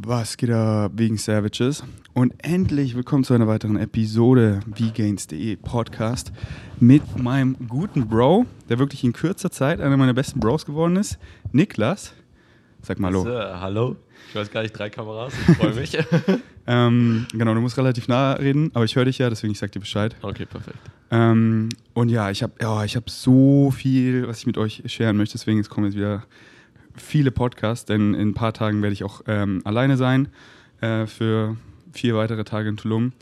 Was geht ab wegen Savages? Und endlich willkommen zu einer weiteren Episode vgains.de Podcast mit meinem guten Bro, der wirklich in kürzer Zeit einer meiner besten Bros geworden ist, Niklas. Sag mal hallo. So, hallo. Ich weiß gar nicht, drei Kameras, ich freue mich. ähm, genau, du musst relativ nah reden, aber ich höre dich ja, deswegen ich sag dir Bescheid. okay, perfekt. Ähm, und ja, ich habe ich hab so viel, was ich mit euch scheren möchte, deswegen jetzt kommen jetzt wieder viele Podcasts, denn in ein paar Tagen werde ich auch ähm, alleine sein äh, für vier weitere Tage in Tulum.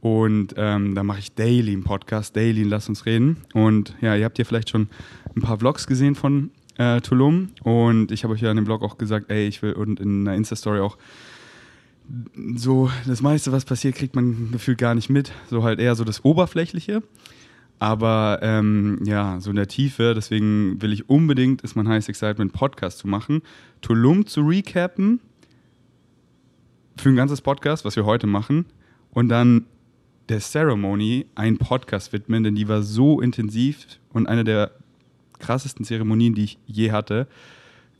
Und ähm, da mache ich daily einen Podcast, daily Lass uns reden. Und ja, ihr habt ja vielleicht schon ein paar Vlogs gesehen von äh, Tulum. Und ich habe euch ja in dem Vlog auch gesagt, ey, ich will und in einer Insta-Story auch so das meiste, was passiert, kriegt man gefühlt gar nicht mit. So halt eher so das Oberflächliche. Aber ähm, ja, so in der Tiefe, deswegen will ich unbedingt, ist mein Highest Excitement Podcast zu machen, Tulum zu recappen für ein ganzes Podcast, was wir heute machen, und dann der Ceremony einen Podcast widmen, denn die war so intensiv und eine der krassesten Zeremonien, die ich je hatte,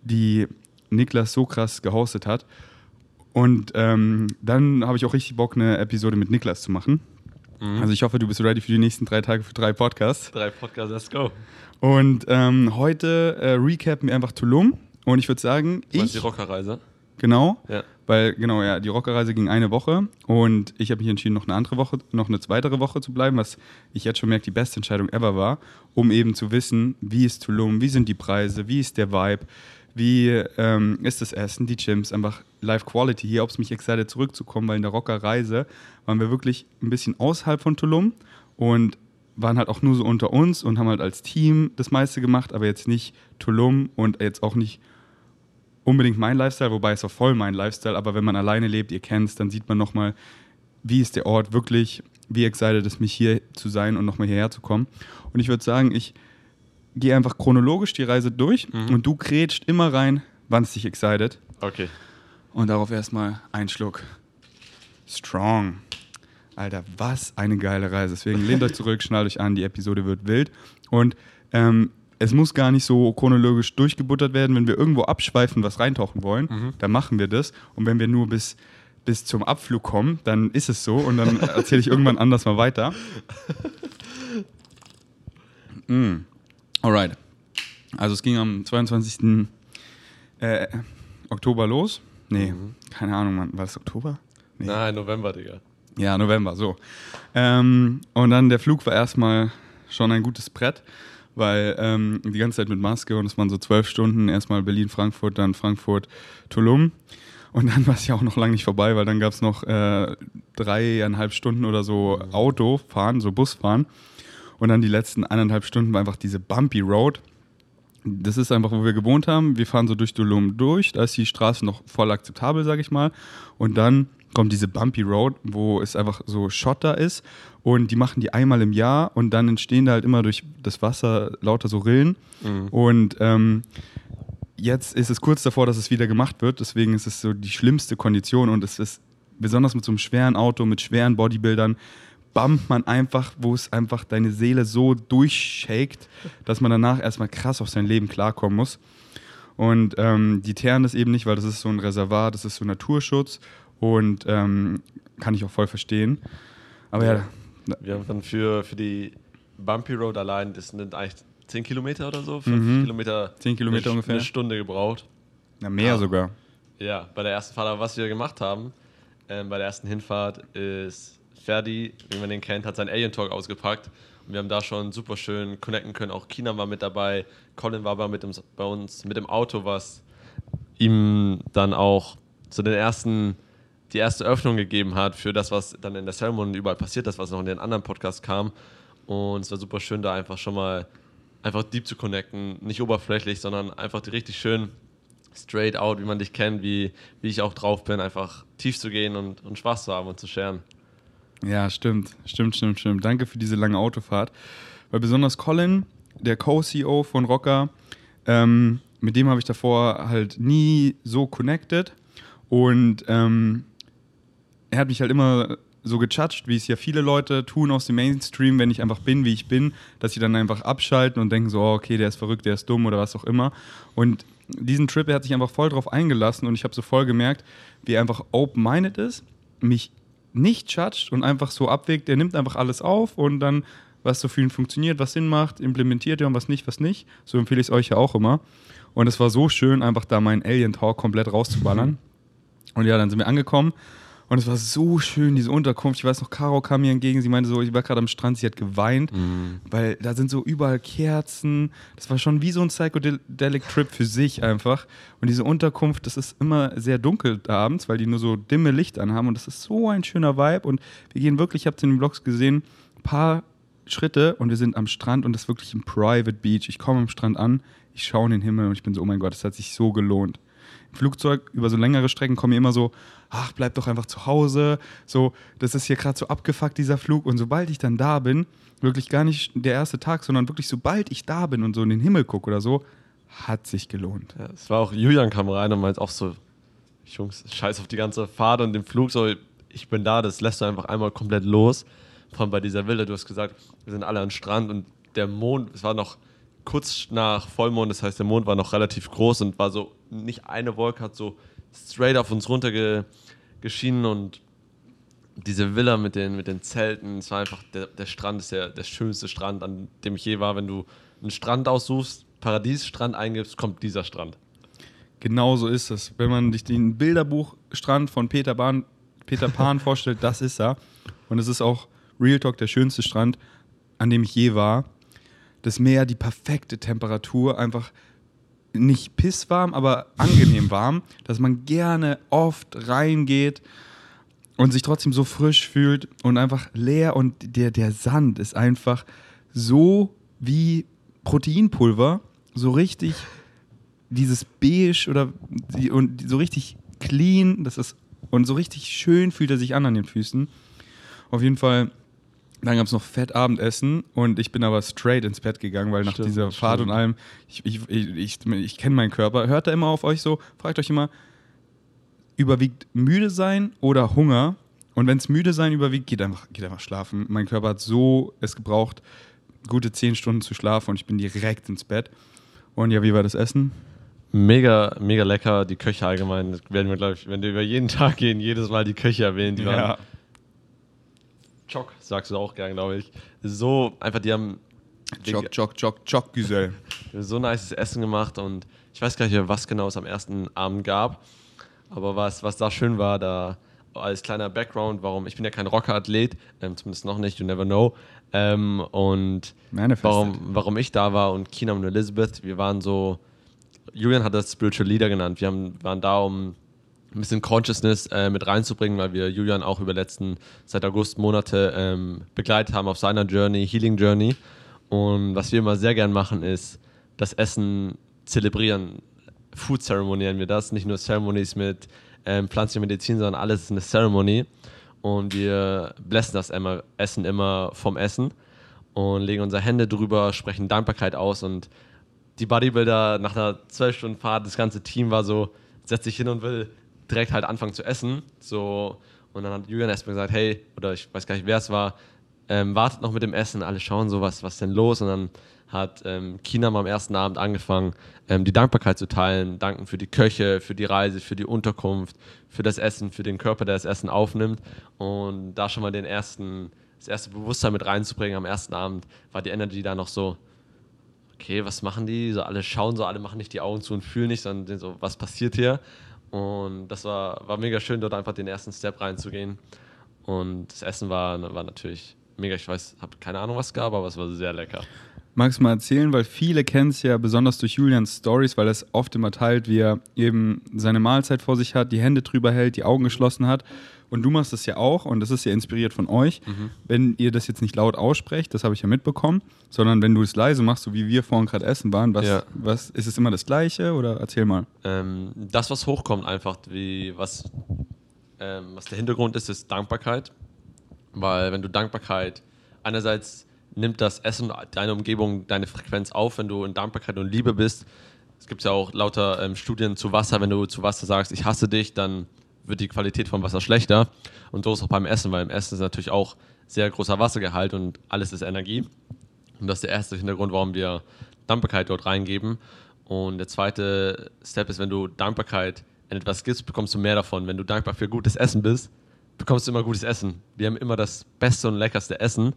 die Niklas so krass gehostet hat. Und ähm, dann habe ich auch richtig Bock, eine Episode mit Niklas zu machen. Mhm. Also ich hoffe, du bist ready für die nächsten drei Tage für drei Podcasts. Drei Podcasts, let's go. Und ähm, heute äh, recappen wir einfach Tulum. Und ich würde sagen, Du ich die Rockerreise? genau, Ja. weil genau ja die Rockerreise ging eine Woche und ich habe mich entschieden, noch eine andere Woche, noch eine weitere Woche zu bleiben, was ich jetzt schon merke, die beste Entscheidung ever war, um eben zu wissen, wie ist Tulum, wie sind die Preise, wie ist der Vibe, wie ähm, ist das Essen, die Gyms, einfach Life Quality hier, ob es mich excited zurückzukommen, weil in der Rockerreise waren wir wirklich ein bisschen außerhalb von Tulum und waren halt auch nur so unter uns und haben halt als Team das meiste gemacht, aber jetzt nicht Tulum und jetzt auch nicht unbedingt mein Lifestyle, wobei es auch voll mein Lifestyle, aber wenn man alleine lebt, ihr kennt es, dann sieht man nochmal, wie ist der Ort wirklich, wie excited ist mich hier zu sein und nochmal hierher zu kommen. Und ich würde sagen, ich gehe einfach chronologisch die Reise durch Mhm. und du grätscht immer rein, wann es dich excited. Okay. Und darauf erstmal ein Schluck. Strong. Alter, was eine geile Reise. Deswegen lehnt euch zurück, schnallt euch an, die Episode wird wild. Und ähm, es muss gar nicht so chronologisch durchgebuttert werden. Wenn wir irgendwo abschweifen, was reintauchen wollen, Mhm. dann machen wir das. Und wenn wir nur bis, bis zum Abflug kommen, dann ist es so. Und dann erzähle ich irgendwann anders mal weiter. Mm. Alright. Also es ging am 22. Äh, Oktober los. Nee, Mhm. keine Ahnung, Mann. War das Oktober? Nee. Nein, November, Digga. Ja, November, so. Ähm, und dann der Flug war erstmal schon ein gutes Brett, weil ähm, die ganze Zeit mit Maske und es waren so zwölf Stunden, erstmal Berlin, Frankfurt, dann Frankfurt, Tulum. Und dann war es ja auch noch lange nicht vorbei, weil dann gab es noch äh, dreieinhalb Stunden oder so Autofahren, so Busfahren. Und dann die letzten eineinhalb Stunden war einfach diese Bumpy Road. Das ist einfach, wo wir gewohnt haben. Wir fahren so durch Tulum durch. Da ist die Straße noch voll akzeptabel, sage ich mal. Und dann kommt diese Bumpy Road, wo es einfach so Schotter ist. Und die machen die einmal im Jahr. Und dann entstehen da halt immer durch das Wasser lauter so Rillen. Mhm. Und ähm, jetzt ist es kurz davor, dass es wieder gemacht wird. Deswegen ist es so die schlimmste Kondition. Und es ist besonders mit so einem schweren Auto, mit schweren Bodybuildern, bumpt man einfach, wo es einfach deine Seele so durchshakt, dass man danach erstmal krass auf sein Leben klarkommen muss. Und ähm, die teeren das eben nicht, weil das ist so ein Reservat, das ist so Naturschutz und ähm, kann ich auch voll verstehen. Aber ja, Wir haben dann für, für die Bumpy Road allein, das sind eigentlich 10 Kilometer oder so, 5 Mhm. Kilometer, 10 Kilometer eine, ungefähr. eine Stunde gebraucht. na, mehr Ah. sogar. Ja, bei der ersten Fahrt, aber was wir gemacht haben, ähm, bei der ersten Hinfahrt ist Ferdi, wie man den kennt, hat seinen Alien Talk ausgepackt. Und wir haben da schon super schön connecten können. Auch Kina war mit dabei, Colin war mit dem, bei uns mit dem Auto, was ihm dann auch zu den ersten, die erste Öffnung gegeben hat für das, was dann in der Ceremony überall passiert ist, was noch in den anderen Podcasts kam. Und es war super schön, da einfach schon mal einfach deep zu connecten, nicht oberflächlich, sondern einfach richtig schön straight out, wie man dich kennt, wie, wie ich auch drauf bin, einfach tief zu gehen und, und Spaß zu haben und zu scheren. Ja, stimmt, stimmt, stimmt, stimmt. Danke für diese lange Autofahrt. Weil besonders Colin, der Co-CEO von Rocker, ähm, mit dem habe ich davor halt nie so connected. Und ähm, er hat mich halt immer so gechatscht, wie es ja viele Leute tun aus dem Mainstream, wenn ich einfach bin, wie ich bin, dass sie dann einfach abschalten und denken so, oh, okay, der ist verrückt, der ist dumm oder was auch immer. Und diesen Trip, er hat sich einfach voll drauf eingelassen und ich habe so voll gemerkt, wie er einfach open-minded ist, mich nicht judgt und einfach so abwägt, er nimmt einfach alles auf und dann, was so ihn funktioniert, was Sinn macht, implementiert er und was nicht, was nicht. So empfehle ich es euch ja auch immer. Und es war so schön, einfach da meinen Alien-Talk komplett rauszuballern. Und ja, dann sind wir angekommen und es war so schön, diese Unterkunft. Ich weiß noch, Caro kam mir entgegen. Sie meinte so, ich war gerade am Strand, sie hat geweint, mhm. weil da sind so überall Kerzen. Das war schon wie so ein Psychedelic-Trip für sich einfach. Und diese Unterkunft, das ist immer sehr dunkel abends, weil die nur so dimme Licht anhaben. Und das ist so ein schöner Vibe. Und wir gehen wirklich, ich habe es in den Vlogs gesehen, ein paar Schritte und wir sind am Strand und das ist wirklich ein Private Beach. Ich komme am Strand an, ich schaue in den Himmel und ich bin so, oh mein Gott, das hat sich so gelohnt. Flugzeug über so längere Strecken kommen immer so, ach, bleib doch einfach zu Hause. So, das ist hier gerade so abgefuckt, dieser Flug. Und sobald ich dann da bin, wirklich gar nicht der erste Tag, sondern wirklich sobald ich da bin und so in den Himmel gucke oder so, hat sich gelohnt. Ja, es war auch, Julian kam rein und meint auch so, Jungs, scheiß auf die ganze Fahrt und den Flug, so, ich bin da, das lässt du einfach einmal komplett los. Vor allem bei dieser Villa, du hast gesagt, wir sind alle am Strand und der Mond, es war noch kurz nach Vollmond, das heißt, der Mond war noch relativ groß und war so, nicht eine Wolke hat so straight auf uns runter geschienen und diese Villa mit den, mit den Zelten, es war einfach, der, der Strand ist der, der schönste Strand, an dem ich je war. Wenn du einen Strand aussuchst, Paradiesstrand eingibst, kommt dieser Strand. Genau so ist es. Wenn man sich den Bilderbuchstrand von Peter, Bahn, Peter Pan vorstellt, das ist er. Und es ist auch Real Talk der schönste Strand, an dem ich je war. Das Meer, die perfekte Temperatur, einfach nicht pisswarm, aber angenehm warm, dass man gerne oft reingeht und sich trotzdem so frisch fühlt und einfach leer und der, der Sand ist einfach so wie Proteinpulver, so richtig dieses beige oder die, und so richtig clean, das ist und so richtig schön fühlt er sich an an den Füßen. Auf jeden Fall dann gab es noch Fettabendessen und ich bin aber straight ins Bett gegangen, weil nach stimmt, dieser stimmt. Fahrt und allem, ich, ich, ich, ich, kenne meinen Körper. Hört er immer auf euch so? Fragt euch immer, überwiegt müde sein oder Hunger? Und wenn es müde sein überwiegt, geht einfach, geht einfach schlafen. Mein Körper hat so es gebraucht, gute zehn Stunden zu schlafen und ich bin direkt ins Bett. Und ja, wie war das Essen? Mega, mega lecker. Die Köche allgemein, werden wir, glaube ich, wenn wir über jeden Tag gehen, jedes Mal die Köche erwähnen. Die ja. Chock, sagst du auch gern, glaube ich. So, einfach, die haben. Chock, Chock, Chock, Chock, Güsel. So nice Essen gemacht und ich weiß gar nicht was genau es am ersten Abend gab. Aber was, was da schön war, da als kleiner Background, warum, ich bin ja kein Rockerathlet, ähm, zumindest noch nicht, you never know. Ähm, und warum, warum ich da war und Kina und Elizabeth, wir waren so, Julian hat das Spiritual Leader genannt. Wir haben, waren da, um ein bisschen Consciousness äh, mit reinzubringen, weil wir Julian auch über letzten, seit August Monate ähm, begleitet haben auf seiner Journey, Healing Journey. Und was wir immer sehr gern machen, ist das Essen zelebrieren. Food Ceremony nennen wir das, nicht nur Ceremonies mit ähm, pflanzlicher Medizin, sondern alles ist eine Ceremony. Und wir blessen das immer, Essen immer vom Essen und legen unsere Hände drüber, sprechen Dankbarkeit aus. Und die Bodybuilder nach einer zwölf Stunden Fahrt, das ganze Team war so, setzt sich hin und will direkt halt anfangen zu essen. So, und dann hat Julian erstmal gesagt, hey, oder ich weiß gar nicht, wer es war, ähm, wartet noch mit dem Essen, alle schauen so, was, was denn los? Und dann hat ähm, Kinam am ersten Abend angefangen, ähm, die Dankbarkeit zu teilen, danken für die Köche, für die Reise, für die Unterkunft, für das Essen, für den Körper, der das Essen aufnimmt. Und da schon mal den ersten, das erste Bewusstsein mit reinzubringen am ersten Abend, war die Energy da noch so, okay, was machen die? So alle schauen so, alle machen nicht die Augen zu und fühlen nicht, sondern so, was passiert hier? Und das war, war mega schön, dort einfach den ersten Step reinzugehen. Und das Essen war, war natürlich mega. Ich weiß, habe keine Ahnung, was es gab, aber es war sehr lecker. Magst du mal erzählen, weil viele kennen es ja besonders durch Julians Stories, weil er es oft immer teilt, wie er eben seine Mahlzeit vor sich hat, die Hände drüber hält, die Augen geschlossen hat und du machst das ja auch und das ist ja inspiriert von euch. Mhm. Wenn ihr das jetzt nicht laut aussprecht, das habe ich ja mitbekommen, sondern wenn du es leise machst, so wie wir vorhin gerade essen waren, was, ja. was ist es immer das Gleiche oder erzähl mal? Ähm, das, was hochkommt, einfach, wie was, ähm, was der Hintergrund ist, ist Dankbarkeit. Weil wenn du Dankbarkeit einerseits nimmt das Essen, deine Umgebung, deine Frequenz auf, wenn du in Dankbarkeit und Liebe bist. Es gibt ja auch lauter ähm, Studien zu Wasser, wenn du zu Wasser sagst, ich hasse dich, dann wird die Qualität vom Wasser schlechter. Und so ist es auch beim Essen, weil im Essen ist natürlich auch sehr großer Wassergehalt und alles ist Energie. Und das ist der erste Hintergrund, warum wir Dankbarkeit dort reingeben. Und der zweite Step ist, wenn du Dankbarkeit in etwas gibst, bekommst du mehr davon. Wenn du dankbar für gutes Essen bist, bekommst du immer gutes Essen. Wir haben immer das beste und leckerste Essen.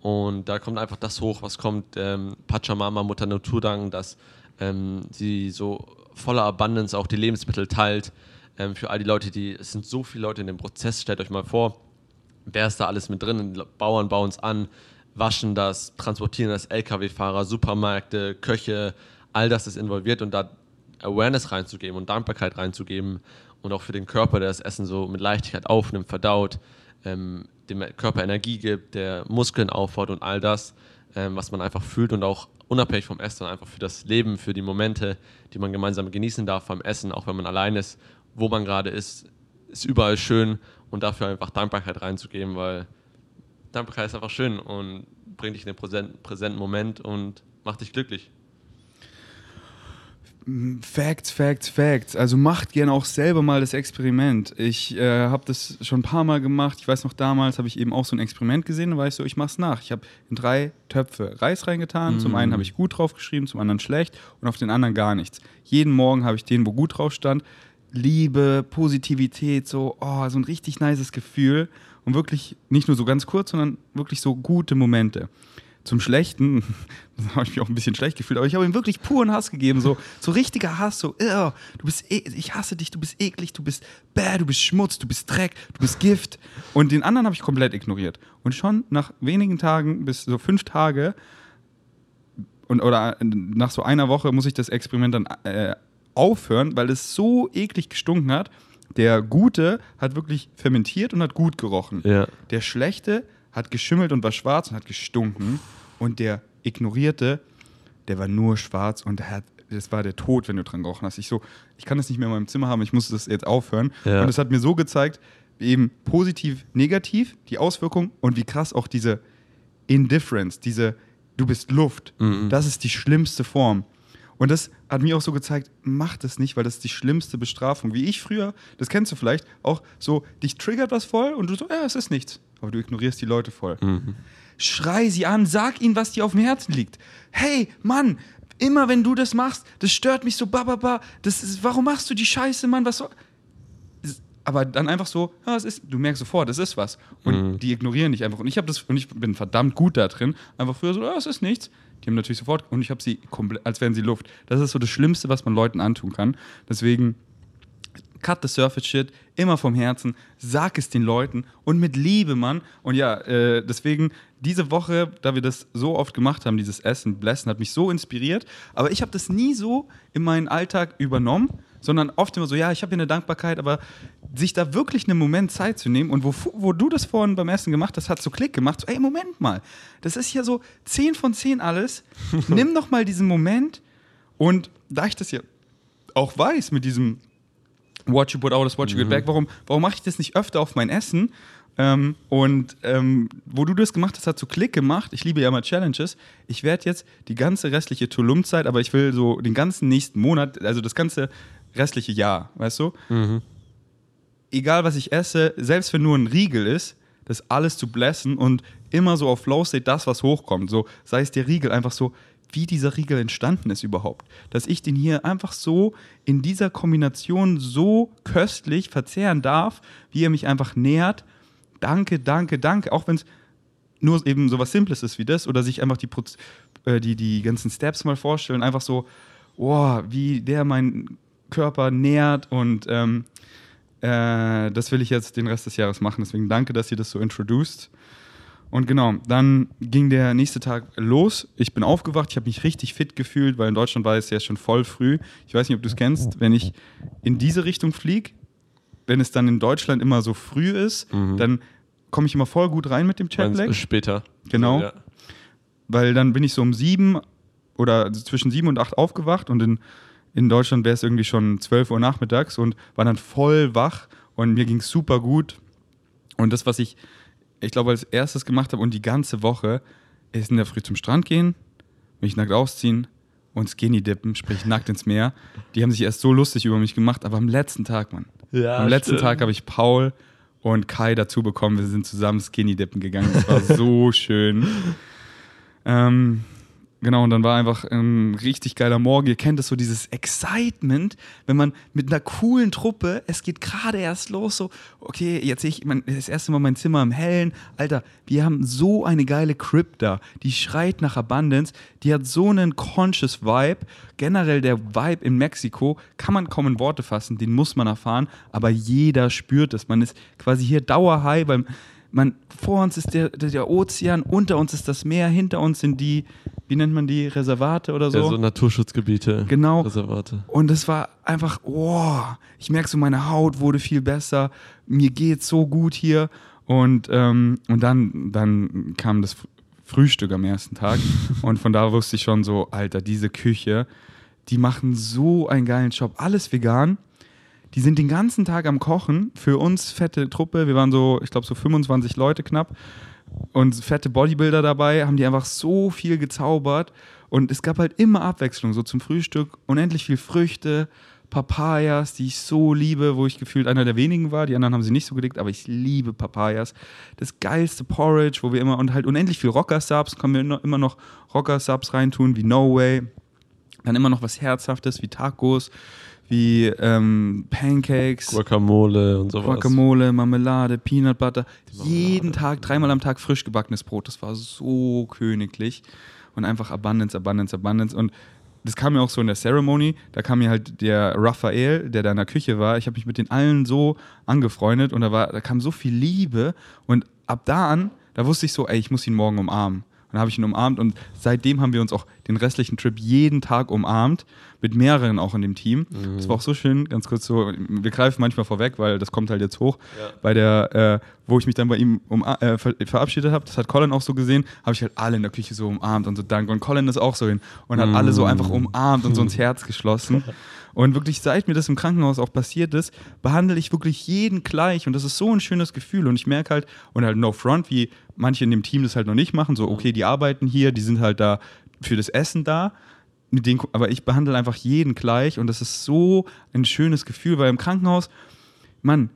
Und da kommt einfach das hoch, was kommt. Ähm, Pachamama, Mutter Natur danken, dass ähm, sie so voller Abundance auch die Lebensmittel teilt. Ähm, für all die Leute, die, es sind so viele Leute in dem Prozess, stellt euch mal vor, wer ist da alles mit drin? Die Bauern bauen es an, waschen das, transportieren das, Lkw-Fahrer, Supermärkte, Köche, all das ist involviert und da Awareness reinzugeben und Dankbarkeit reinzugeben und auch für den Körper, der das Essen so mit Leichtigkeit aufnimmt, verdaut, ähm, dem Körper Energie gibt, der Muskeln aufbaut und all das, ähm, was man einfach fühlt und auch unabhängig vom Essen, einfach für das Leben, für die Momente, die man gemeinsam genießen darf beim Essen, auch wenn man allein ist, wo man gerade ist, ist überall schön und dafür einfach Dankbarkeit reinzugeben, weil Dankbarkeit ist einfach schön und bringt dich in den präsenten Moment und macht dich glücklich. Facts, Facts, Facts. Also macht gerne auch selber mal das Experiment. Ich äh, habe das schon ein paar Mal gemacht. Ich weiß noch, damals habe ich eben auch so ein Experiment gesehen. Da war ich so, ich mache es nach. Ich habe in drei Töpfe Reis reingetan. Mm. Zum einen habe ich gut draufgeschrieben, zum anderen schlecht und auf den anderen gar nichts. Jeden Morgen habe ich den, wo gut drauf stand, Liebe, Positivität, so, oh, so ein richtig nices Gefühl. Und wirklich nicht nur so ganz kurz, sondern wirklich so gute Momente zum Schlechten, da habe ich mich auch ein bisschen schlecht gefühlt, aber ich habe ihm wirklich puren Hass gegeben, so, so richtiger Hass, so, du bist, e ich hasse dich, du bist eklig, du bist bäh, du bist Schmutz, du bist Dreck, du bist Gift. Und den anderen habe ich komplett ignoriert. Und schon nach wenigen Tagen, bis so fünf Tage, und, oder nach so einer Woche muss ich das Experiment dann äh, aufhören, weil es so eklig gestunken hat. Der Gute hat wirklich fermentiert und hat gut gerochen. Ja. Der Schlechte hat geschimmelt und war schwarz und hat gestunken. Und der Ignorierte, der war nur schwarz und hat, das war der Tod, wenn du dran gerochen hast. Ich so, ich kann das nicht mehr in meinem Zimmer haben, ich muss das jetzt aufhören. Ja. Und es hat mir so gezeigt, eben positiv, negativ, die Auswirkung und wie krass auch diese Indifference, diese, du bist Luft, mhm. das ist die schlimmste Form. Und das hat mir auch so gezeigt, mach das nicht, weil das ist die schlimmste Bestrafung. Wie ich früher, das kennst du vielleicht, auch so, dich triggert was voll und du so, ja, es ist nichts. Aber du ignorierst die Leute voll. Mhm. Schrei sie an, sag ihnen, was dir auf dem Herzen liegt. Hey, Mann, immer wenn du das machst, das stört mich so, bababa, das ist, warum machst du die Scheiße, Mann, was soll. Aber dann einfach so, ja, es ist, du merkst sofort, es ist was. Und mhm. die ignorieren dich einfach. Und ich habe das, und ich bin verdammt gut da drin, einfach früher so, ja, es ist nichts die haben natürlich sofort, und ich habe sie komplett, als wären sie Luft. Das ist so das Schlimmste, was man Leuten antun kann. Deswegen, cut the surface shit, immer vom Herzen, sag es den Leuten und mit Liebe, Mann. Und ja, äh, deswegen, diese Woche, da wir das so oft gemacht haben, dieses Essen, Blessen, hat mich so inspiriert. Aber ich habe das nie so in meinen Alltag übernommen sondern oft immer so, ja, ich habe hier eine Dankbarkeit, aber sich da wirklich einen Moment Zeit zu nehmen und wo, wo du das vorhin beim Essen gemacht hast, hat so Klick gemacht, so, ey, Moment mal, das ist hier so 10 von 10 alles, nimm doch mal diesen Moment und da ich das ja auch weiß mit diesem What you put out is what you get mhm. back, warum, warum mache ich das nicht öfter auf mein Essen? Ähm, und ähm, wo du das gemacht hast, hat so Klick gemacht. Ich liebe ja mal Challenges. Ich werde jetzt die ganze restliche Tulum-Zeit, aber ich will so den ganzen nächsten Monat, also das ganze restliche Jahr, weißt du? Mhm. Egal, was ich esse, selbst wenn nur ein Riegel ist, das alles zu blessen und immer so auf Flow State das, was hochkommt. So, sei es der Riegel, einfach so, wie dieser Riegel entstanden ist überhaupt. Dass ich den hier einfach so in dieser Kombination so köstlich verzehren darf, wie er mich einfach nährt. Danke, danke, danke. Auch wenn es nur eben so was Simples ist wie das oder sich einfach die, äh, die, die ganzen Steps mal vorstellen. Einfach so, boah, wie der mein Körper nährt und ähm, äh, das will ich jetzt den Rest des Jahres machen. Deswegen danke, dass ihr das so introduced. Und genau, dann ging der nächste Tag los. Ich bin aufgewacht, ich habe mich richtig fit gefühlt, weil in Deutschland war es ja schon voll früh. Ich weiß nicht, ob du es kennst, wenn ich in diese Richtung fliege, wenn es dann in Deutschland immer so früh ist, mhm. dann komme ich immer voll gut rein mit dem Chatlag. Später. Genau. Ja. Weil dann bin ich so um sieben oder zwischen sieben und acht aufgewacht und in in Deutschland wäre es irgendwie schon 12 Uhr nachmittags und war dann voll wach und mir ging es super gut. Und das, was ich, ich glaube, als erstes gemacht habe und die ganze Woche, ist in der Früh zum Strand gehen, mich nackt ausziehen und Skinny Dippen, sprich nackt ins Meer. Die haben sich erst so lustig über mich gemacht, aber am letzten Tag, Mann. Ja, am letzten stimmt. Tag habe ich Paul und Kai dazu bekommen. Wir sind zusammen Skinny Dippen gegangen. Das war so schön. Ähm, genau, und dann war einfach ein richtig geiler Morgen. Ihr kennt das so, dieses Excitement, wenn man mit einer coolen Truppe, es geht gerade erst los, so, okay, jetzt sehe ich mein, das erste Mal mein Zimmer im Hellen. Alter, wir haben so eine geile Crib da, die schreit nach Abundance, die hat so einen conscious Vibe. Generell der Vibe in Mexiko kann man kaum in Worte fassen, den muss man erfahren, aber jeder spürt es. Man ist quasi hier dauerhigh, weil man, vor uns ist der, der, Ozean, unter uns ist das Meer, hinter uns sind die, wie nennt man die, Reservate oder so. Ja, so Naturschutzgebiete. Genau. Reservate. Und es war einfach, oh, ich merke so, meine Haut wurde viel besser, mir geht so gut hier. Und, ähm, und dann, dann kam das Frühstück am ersten Tag. und von da wusste ich schon so, Alter, diese Küche, die machen so einen geilen Job. Alles vegan. Die sind den ganzen Tag am Kochen. Für uns fette Truppe. Wir waren so, ich glaube, so 25 Leute knapp. Und fette Bodybuilder dabei, haben die einfach so viel gezaubert. Und es gab halt immer Abwechslung. So zum Frühstück unendlich viel Früchte, Papayas, die ich so liebe, wo ich gefühlt einer der wenigen war. Die anderen haben sie nicht so gelegt, aber ich liebe Papayas. Das geilste Porridge, wo wir immer, und halt unendlich viel Rocker-Subs, können wir immer noch Rocker-Subs reintun, wie No Way. Dann immer noch was Herzhaftes, wie Tacos, wie ähm, Pancakes. Guacamole und sowas. Guacamole, Marmelade, Peanut Butter. Jeden Tag, dreimal am Tag frisch gebackenes Brot. Das war so königlich. Und einfach Abundance, Abundance, Abundance. Und das kam mir auch so in der Ceremony. Da kam mir halt der Raphael, der da in der Küche war. Ich habe mich mit den allen so angefreundet und da, war, da kam so viel Liebe. Und ab da an, da wusste ich so, ey, ich muss ihn morgen umarmen. Und dann habe ich ihn umarmt und seitdem haben wir uns auch den restlichen Trip jeden Tag umarmt, mit mehreren auch in dem Team. Das war auch so schön, ganz kurz so, wir greifen manchmal vorweg, weil das kommt halt jetzt hoch. Ja. Bei der, äh, wo ich mich dann bei ihm um, äh, ver verabschiedet habe, das hat Colin auch so gesehen, habe ich halt alle in der Küche so umarmt und so Dank. Und Colin ist auch so hin und hat alle so einfach umarmt und so ins Herz geschlossen. Und wirklich, seit mir das im Krankenhaus auch passiert ist, behandle ich wirklich jeden gleich. Und das ist so ein schönes Gefühl. Und ich merke halt, und halt no front, wie manche in dem Team das halt noch nicht machen, so, okay, die arbeiten hier, die sind halt da für das Essen da. Mit denen, aber ich behandle einfach jeden gleich. Und das ist so ein schönes Gefühl, weil im Krankenhaus, Mann,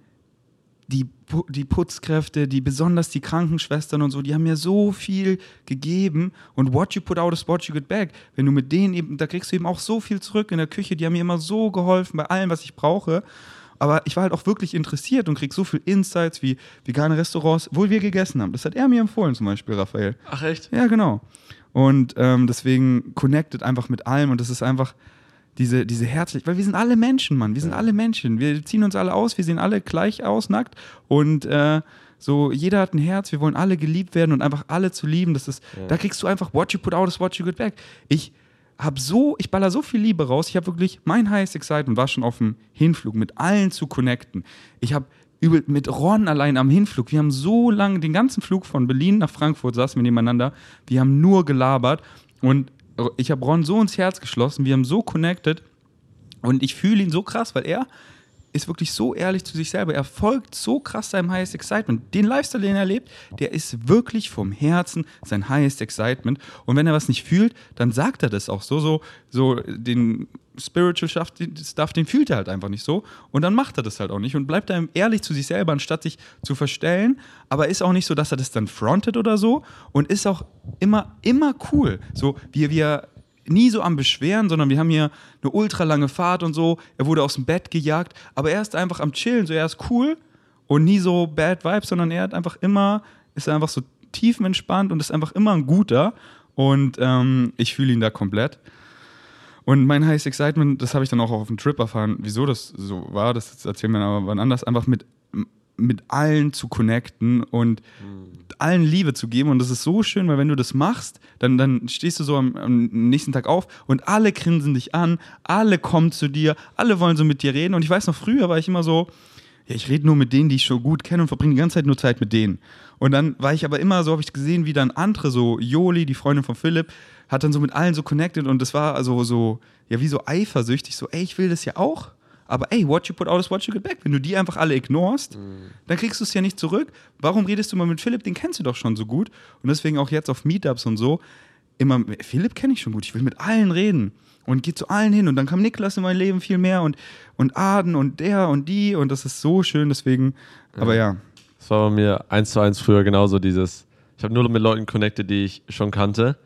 die, die Putzkräfte, die besonders die Krankenschwestern und so, die haben mir so viel gegeben und what you put out is what you get back. Wenn du mit denen eben, da kriegst du eben auch so viel zurück in der Küche, die haben mir immer so geholfen bei allem, was ich brauche. Aber ich war halt auch wirklich interessiert und krieg so viel Insights wie vegane Restaurants, wo wir gegessen haben. Das hat er mir empfohlen, zum Beispiel, Raphael. Ach echt? Ja, genau. Und ähm, deswegen connected einfach mit allem und das ist einfach diese, diese herzlich, weil wir sind alle Menschen, Mann. Wir sind alle Menschen. Wir ziehen uns alle aus, wir sehen alle gleich aus, nackt. Und äh, so, jeder hat ein Herz, wir wollen alle geliebt werden und einfach alle zu lieben. Das ist, da kriegst du einfach what you put out is what you get back. Ich habe so, ich baller so viel Liebe raus. Ich habe wirklich mein highest excitement war schon auf dem Hinflug, mit allen zu connecten. Ich habe übel mit Ron allein am Hinflug. Wir haben so lange, den ganzen Flug von Berlin nach Frankfurt saßen wir nebeneinander. Wir haben nur gelabert und ich habe Ron so ins Herz geschlossen. Wir haben so connected und ich fühle ihn so krass, weil er ist wirklich so ehrlich zu sich selber. Er folgt so krass seinem Highest Excitement. Den Lifestyle, den er lebt, der ist wirklich vom Herzen sein Highest Excitement. Und wenn er was nicht fühlt, dann sagt er das auch so. So, so den Spiritual Stuff, den- fühlt er halt einfach nicht so. Und dann macht er das halt auch nicht und bleibt dann ehrlich zu sich selber, anstatt sich zu verstellen. Aber ist auch nicht so, dass er das dann frontet oder so. Und ist auch immer, immer cool. So, wie wir nie so am Beschweren, sondern wir haben hier eine ultra lange Fahrt und so. Er wurde aus dem Bett gejagt, aber er ist einfach am Chillen, so er ist cool und nie so Bad Vibes, sondern er hat einfach immer, ist einfach so tiefenentspannt und ist einfach immer ein guter und ähm, ich fühle ihn da komplett. Und mein Highest Excitement, das habe ich dann auch auf dem Trip erfahren, wieso das so war, das erzählen wir aber wann anders, einfach mit, mit allen zu connecten und allen Liebe zu geben. Und das ist so schön, weil wenn du das machst, dann, dann stehst du so am, am nächsten Tag auf und alle grinsen dich an, alle kommen zu dir, alle wollen so mit dir reden. Und ich weiß noch, früher war ich immer so, ja, ich rede nur mit denen, die ich schon gut kenne und verbringe die ganze Zeit nur Zeit mit denen. Und dann war ich aber immer so, habe ich gesehen, wie dann andere, so Joli, die Freundin von Philipp, hat dann so mit allen so connected und das war also so, ja, wie so eifersüchtig, so, ey, ich will das ja auch. Aber ey, what you put out is what you get back. Wenn du die einfach alle ignorst, dann kriegst du es ja nicht zurück. Warum redest du mal mit Philipp? Den kennst du doch schon so gut. Und deswegen auch jetzt auf Meetups und so. immer, Philipp kenne ich schon gut, ich will mit allen reden und gehe zu allen hin und dann kam Niklas in mein Leben viel mehr und, und Aden und der und die und das ist so schön, deswegen, aber ja. Das war bei mir eins zu eins früher genauso dieses, ich habe nur mit Leuten connected, die ich schon kannte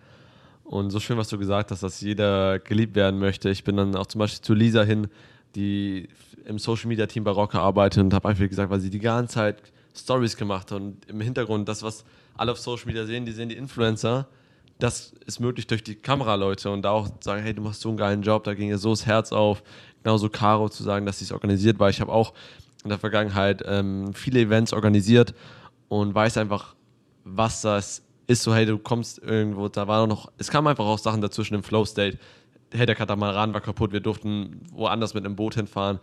und so schön, was du gesagt hast, dass jeder geliebt werden möchte. Ich bin dann auch zum Beispiel zu Lisa hin, die im Social Media Team bei Rocker arbeitet und habe einfach gesagt, weil sie die ganze Zeit Stories gemacht hat und im Hintergrund das, was alle auf Social Media sehen, die sehen die Influencer das ist möglich durch die Kameraleute und da auch sagen, hey, du machst so einen geilen Job, da ging ihr so das Herz auf. Genauso Caro zu sagen, dass sie es organisiert, weil ich habe auch in der Vergangenheit ähm, viele Events organisiert und weiß einfach, was das ist. So, hey, du kommst irgendwo, da war noch, es kamen einfach auch Sachen dazwischen im Flow State. Hey, der Katamaran war kaputt, wir durften woanders mit einem Boot hinfahren.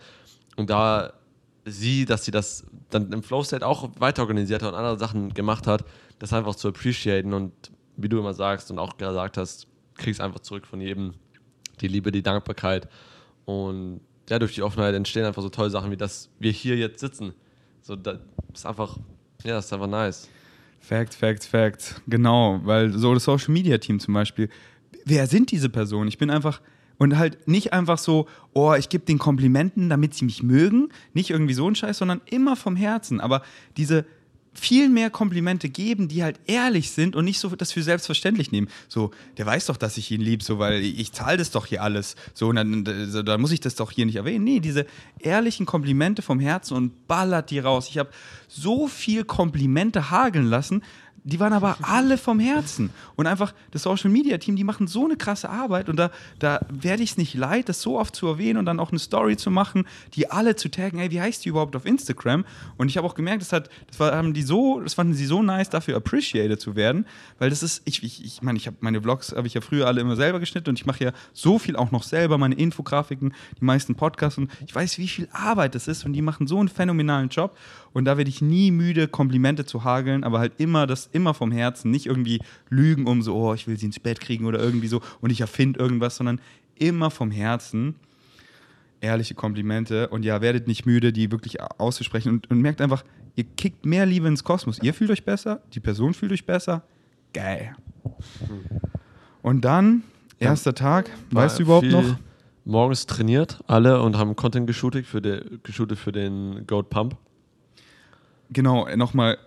Und da sie, dass sie das dann im Flow State auch weiter organisiert hat und andere Sachen gemacht hat, das einfach zu appreciaten und wie du immer sagst und auch gesagt hast, kriegst einfach zurück von jedem die Liebe, die Dankbarkeit. Und ja, durch die Offenheit entstehen einfach so tolle Sachen, wie dass wir hier jetzt sitzen. So, das ist einfach, ja, das ist einfach nice. Fact, Fact, Fact. Genau, weil so das Social Media Team zum Beispiel, wer sind diese Personen? Ich bin einfach, und halt nicht einfach so, oh, ich gebe den Komplimenten, damit sie mich mögen. Nicht irgendwie so ein Scheiß, sondern immer vom Herzen. Aber diese, viel mehr Komplimente geben, die halt ehrlich sind und nicht so das für selbstverständlich nehmen. So, der weiß doch, dass ich ihn liebe, so, weil ich, zahle das doch hier alles. So, und dann, dann muss ich das doch hier nicht erwähnen. Nee, diese ehrlichen Komplimente vom Herzen und ballert die raus. Ich habe so viel Komplimente hageln lassen, die waren aber alle vom Herzen. Und einfach das Social Media Team, die machen so eine krasse Arbeit und da, da werde ich es nicht leid, das so oft zu erwähnen und dann auch eine Story zu machen, die alle zu taggen, ey, wie heißt die überhaupt auf Instagram? Und ich habe auch gemerkt, das hat, das war, haben die so, das fanden sie so nice, dafür appreciated zu werden, weil das ist, ich, ich, ich meine, ich habe meine Vlogs habe ich ja früher alle immer selber geschnitten und ich mache ja so viel auch noch selber, meine Infografiken, die meisten Podcasts und ich weiß, wie viel Arbeit das ist und die machen so einen phänomenalen Job und da werde ich nie müde, Komplimente zu hageln, aber halt immer das, immer vom Herzen, nicht irgendwie lügen um so, oh, ich will sie ins Bett kriegen oder irgendwie so und ich erfinde irgendwas, sondern immer vom Herzen ehrliche Komplimente und ja, werdet nicht müde, die wirklich auszusprechen und, und merkt einfach, ihr kickt mehr Liebe ins Kosmos. Ihr fühlt euch besser, die Person fühlt euch besser. Geil. Und dann, erster Tag, weißt du überhaupt noch? Morgens trainiert, alle und haben Content geshootet für, de, geshootet für den Goat Pump genau, nochmal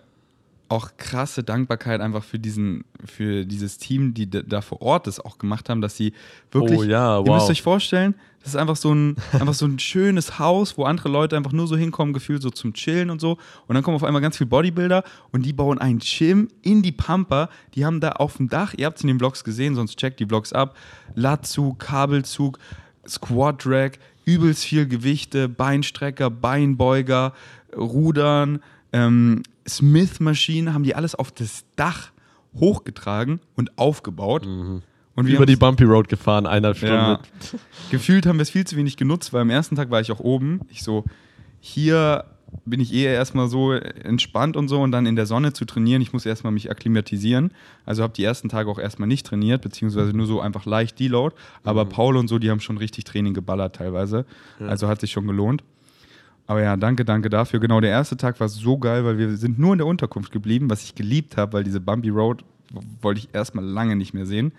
auch krasse Dankbarkeit einfach für diesen, für dieses Team, die da vor Ort das auch gemacht haben, dass sie wirklich, oh, ja, wow. ihr müsst euch vorstellen, das ist einfach so ein, einfach so ein schönes Haus, wo andere Leute einfach nur so hinkommen, gefühlt so zum Chillen und so. Und dann kommen auf einmal ganz viele Bodybuilder und die bauen einen Gym in die Pampa. Die haben da auf dem Dach, ihr habt es in den Vlogs gesehen, sonst checkt die Vlogs ab, Latzug, Kabelzug, Squat Drag, übelst viel Gewichte, Beinstrecker, Beinbeuger, Rudern, ähm, Smith-Maschinen haben die alles auf das Dach hochgetragen und aufgebaut. Mhm. Und wir über die Bumpy Road gefahren, eineinhalb Stunden. Ja. Gefühlt haben wir es viel zu wenig genutzt, weil am ersten Tag war ich auch oben. Ich so, hier bin ich eher erstmal so entspannt und so und dann in der Sonne zu trainieren. Ich muss erstmal mich akklimatisieren. Also habe die ersten Tage auch erstmal nicht trainiert, beziehungsweise nur so einfach leicht Deload. Aber mhm. Paul und so, die haben schon richtig Training geballert teilweise. Ja. Also hat sich schon gelohnt. Aber ja, danke, danke dafür. Genau, der erste Tag war so geil, weil wir sind nur in der Unterkunft geblieben, was ich geliebt habe, weil diese Bumpy Road wollte ich erstmal lange nicht mehr sehen.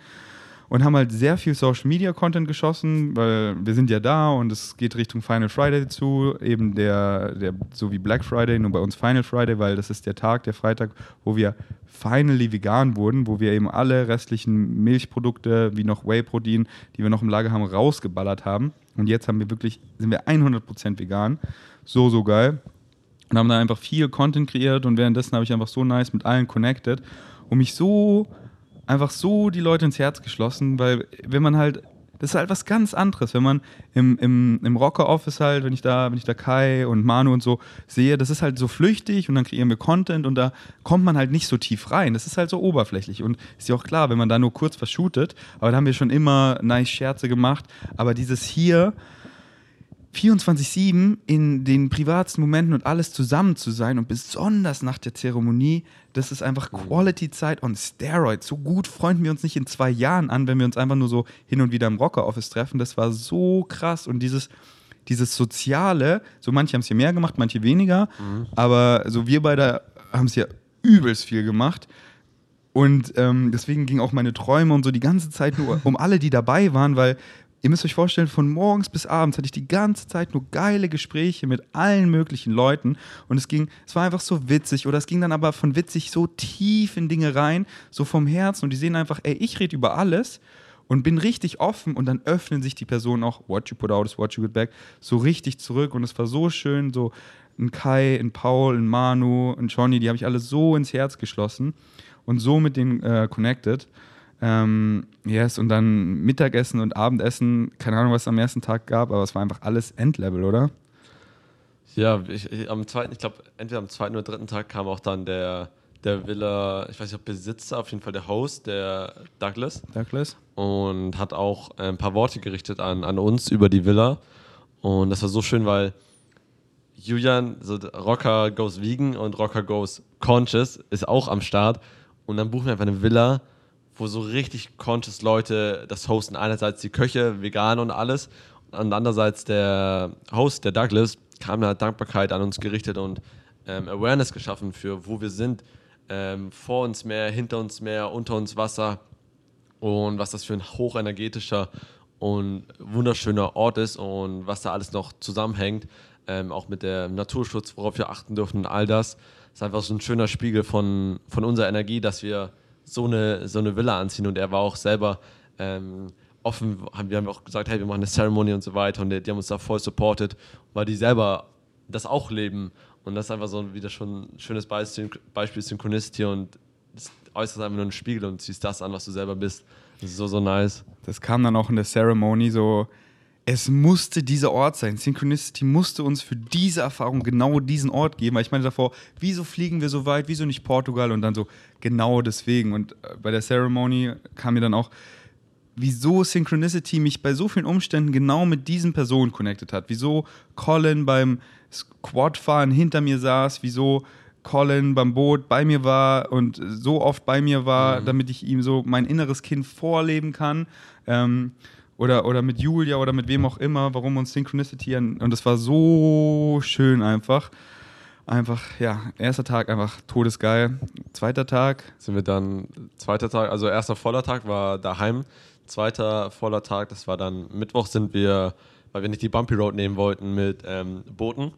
Und haben halt sehr viel Social Media Content geschossen, weil wir sind ja da und es geht Richtung Final Friday zu, eben der, der, so wie Black Friday, nur bei uns Final Friday, weil das ist der Tag, der Freitag, wo wir finally vegan wurden, wo wir eben alle restlichen Milchprodukte, wie noch Whey-Protein, die wir noch im Lager haben, rausgeballert haben. Und jetzt haben wir wirklich, sind wir 100% vegan so, so geil. Und haben da einfach viel Content kreiert und währenddessen habe ich einfach so nice mit allen connected und mich so, einfach so die Leute ins Herz geschlossen, weil wenn man halt, das ist halt was ganz anderes, wenn man im, im, im Rocker-Office halt, wenn ich da, wenn ich da Kai und Manu und so sehe, das ist halt so flüchtig und dann kreieren wir Content und da kommt man halt nicht so tief rein. Das ist halt so oberflächlich und ist ja auch klar, wenn man da nur kurz was shootet, aber da haben wir schon immer nice Scherze gemacht, aber dieses hier, 24-7 in den privatsten Momenten und alles zusammen zu sein und besonders nach der Zeremonie, das ist einfach Quality-Zeit on Steroids. So gut freunden wir uns nicht in zwei Jahren an, wenn wir uns einfach nur so hin und wieder im Rocker-Office treffen. Das war so krass und dieses, dieses Soziale, so manche haben es hier mehr gemacht, manche weniger, mhm. aber so wir beide haben es ja übelst viel gemacht Und ähm, deswegen gingen auch meine Träume und so die ganze Zeit nur um alle, die dabei waren, weil ihr müsst euch vorstellen, von morgens bis abends hatte ich die ganze Zeit nur geile Gespräche mit allen möglichen Leuten. Und es ging, es war einfach so witzig. Oder es ging dann aber von witzig so tief in Dinge rein, so vom Herzen. Und die sehen einfach, ey, ich rede über alles und bin richtig offen. Und dann öffnen sich die Personen auch, what you put out is what you get back, so richtig zurück. Und es war so schön, so ein Kai, ein Paul, ein Manu, ein Johnny, die habe ich alle so ins Herz geschlossen und so mit denen äh, connected. Ähm, yes, und dann Mittagessen und Abendessen, keine Ahnung, was es am ersten Tag gab, aber es war einfach alles Endlevel, oder? Ja, ich, ich, am zweiten, ich glaube, entweder am zweiten oder dritten Tag kam auch dann der, der Villa, ich weiß nicht, ob Besitzer, auf jeden Fall der Host, der Douglas. Douglas. Und hat auch ein paar Worte gerichtet an, an uns über die Villa. Und das war so schön, weil Julian, so Rocker goes vegan und Rocker goes conscious, ist auch am Start. Und dann buchen wir einfach eine Villa wo so richtig conscious Leute das hosten. Einerseits die Köche, vegan und alles. Und andererseits der Host, der Douglas, kam da Dankbarkeit an uns gerichtet und ähm, Awareness geschaffen für wo wir sind. Ähm, vor uns Meer, hinter uns Meer, unter uns Wasser. Und was das für ein hochenergetischer und wunderschöner Ort ist und was da alles noch zusammenhängt. Ähm, auch mit dem Naturschutz, worauf wir achten dürfen und all das. Das ist einfach so ein schöner Spiegel von, von unserer Energie, dass wir so eine, so eine Villa anziehen und er war auch selber ähm, offen, haben, wir haben auch gesagt, hey, wir machen eine Ceremony und so weiter und die, die haben uns da voll supported, weil die selber das auch leben und das ist einfach so wieder schon ein schönes Beispiel, Beispiel Synchronicity und das äußerst einfach nur ein Spiegel und ziehst das an, was du selber bist. Das ist so, so nice. Das kam dann auch in der Ceremony so, es musste dieser Ort sein. Synchronicity musste uns für diese Erfahrung genau diesen Ort geben. Weil ich meine davor, wieso fliegen wir so weit, wieso nicht Portugal? Und dann so, genau deswegen. Und äh, bei der Ceremony kam mir dann auch, wieso Synchronicity mich bei so vielen Umständen genau mit diesen Personen connected hat. Wieso Colin beim Squadfahren hinter mir saß, wieso Colin beim Boot bei mir war und so oft bei mir war, mhm. damit ich ihm so mein inneres Kind vorleben kann. Ähm, oder, oder mit Julia oder mit wem auch immer, warum uns Synchronicity und das war so schön einfach. Einfach, ja, erster Tag einfach todesgeil. Zweiter Tag. Sind wir dann, zweiter Tag, also erster voller Tag war daheim. Zweiter voller Tag, das war dann Mittwoch sind wir, weil wir nicht die Bumpy Road nehmen wollten, mit ähm, Booten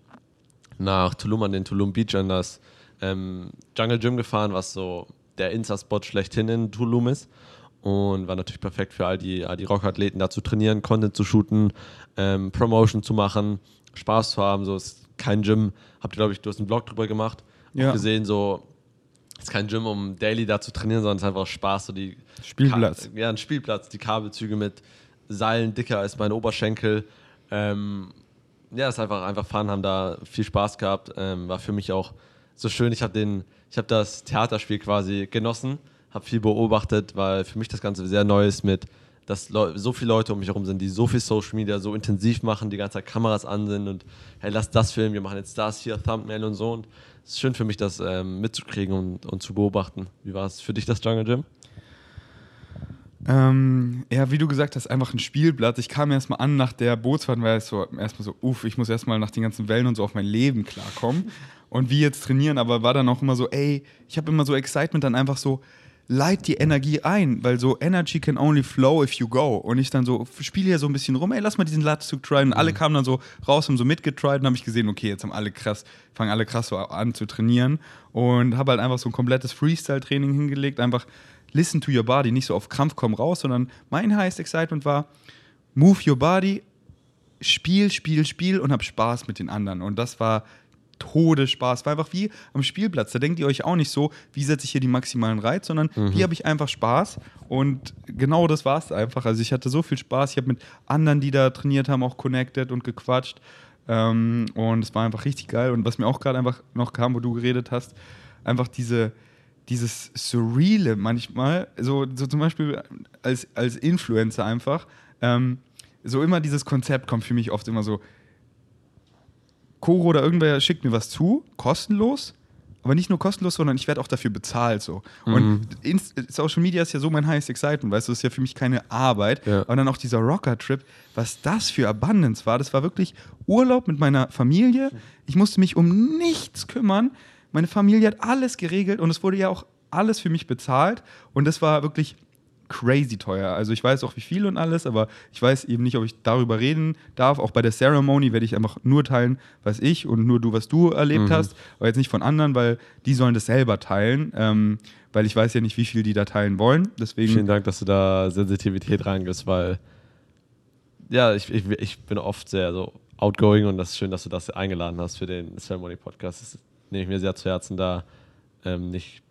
nach Tulum an den Tulum Beach an das ähm, Jungle Gym gefahren, was so der Insta-Spot schlechthin in Tulum ist und war natürlich perfekt für all die, all die Rockathleten da zu trainieren, Content zu shooten, ähm, Promotion zu machen, Spaß zu haben. So ist kein Gym. Habt ihr, glaube ich, du hast einen Blog drüber gemacht. Ja. Auch gesehen, so ist kein Gym, um daily da zu trainieren, sondern es ist einfach Spaß. So die Spielplatz. Ka ja, ein Spielplatz. Die Kabelzüge mit Seilen dicker als mein Oberschenkel. Ähm, ja, ist einfach, einfach Fun, haben da viel Spaß gehabt. Ähm, war für mich auch so schön. Ich habe den, das Theaterspiel quasi genossen habe viel beobachtet, weil für mich das Ganze sehr neu ist mit, dass so viele Leute um mich herum sind, die so viel Social Media so intensiv machen, die ganze Zeit Kameras an sind und hey, lass das filmen, wir machen jetzt das hier, Thumbnail und so. Und es ist schön für mich, das ähm, mitzukriegen und, und zu beobachten. Wie war es für dich, das Jungle Gym? Ähm, ja, wie du gesagt hast, einfach ein Spielblatt. Ich kam erstmal an nach der Bootsfahrt und war so, erstmal so, uff, ich muss erstmal nach den ganzen Wellen und so auf mein Leben klarkommen und wie jetzt trainieren, aber war dann auch immer so, ey, ich habe immer so Excitement dann einfach so, leit die Energie ein, weil so Energy can only flow if you go. Und ich dann so, spiele hier so ein bisschen rum, ey, lass mal diesen Latzug tryen. Und mhm. alle kamen dann so raus, haben so mitgetried und habe ich gesehen, okay, jetzt haben alle krass, fangen alle krass so an zu trainieren. Und habe halt einfach so ein komplettes Freestyle-Training hingelegt, einfach listen to your body, nicht so auf Krampf komm raus, sondern mein highest excitement war, move your body, Spiel, Spiel, Spiel und hab Spaß mit den anderen. Und das war Todesspaß. War einfach wie am Spielplatz. Da denkt ihr euch auch nicht so, wie setze ich hier die maximalen Reiz, sondern mhm. hier habe ich einfach Spaß. Und genau das war es einfach. Also ich hatte so viel Spaß. Ich habe mit anderen, die da trainiert haben, auch connected und gequatscht. Ähm, und es war einfach richtig geil. Und was mir auch gerade einfach noch kam, wo du geredet hast, einfach diese dieses Surreale manchmal, so, so zum Beispiel als, als Influencer einfach, ähm, so immer dieses Konzept kommt für mich oft immer so, Koro oder irgendwer schickt mir was zu, kostenlos, aber nicht nur kostenlos, sondern ich werde auch dafür bezahlt. So. Mhm. Und Social Media ist ja so mein highest excitement, weißt du, das ist ja für mich keine Arbeit. Ja. Und dann auch dieser Rocker-Trip, was das für Abundance war, das war wirklich Urlaub mit meiner Familie. Ich musste mich um nichts kümmern. Meine Familie hat alles geregelt und es wurde ja auch alles für mich bezahlt und das war wirklich crazy teuer. Also ich weiß auch wie viel und alles, aber ich weiß eben nicht, ob ich darüber reden darf. Auch bei der Ceremony werde ich einfach nur teilen, was ich und nur du, was du erlebt Mhm. hast, aber jetzt nicht von anderen, weil die sollen das selber teilen, ähm, weil ich weiß ja nicht, wie viel die da teilen wollen. Deswegen Vielen Dank, dass du da Sensitivität reingibst, weil ja, ich, ich, ich bin oft sehr so outgoing und das ist schön, dass du das eingeladen hast für den Ceremony Podcast. Das nehme ich mir sehr zu Herzen, da ähm, nicht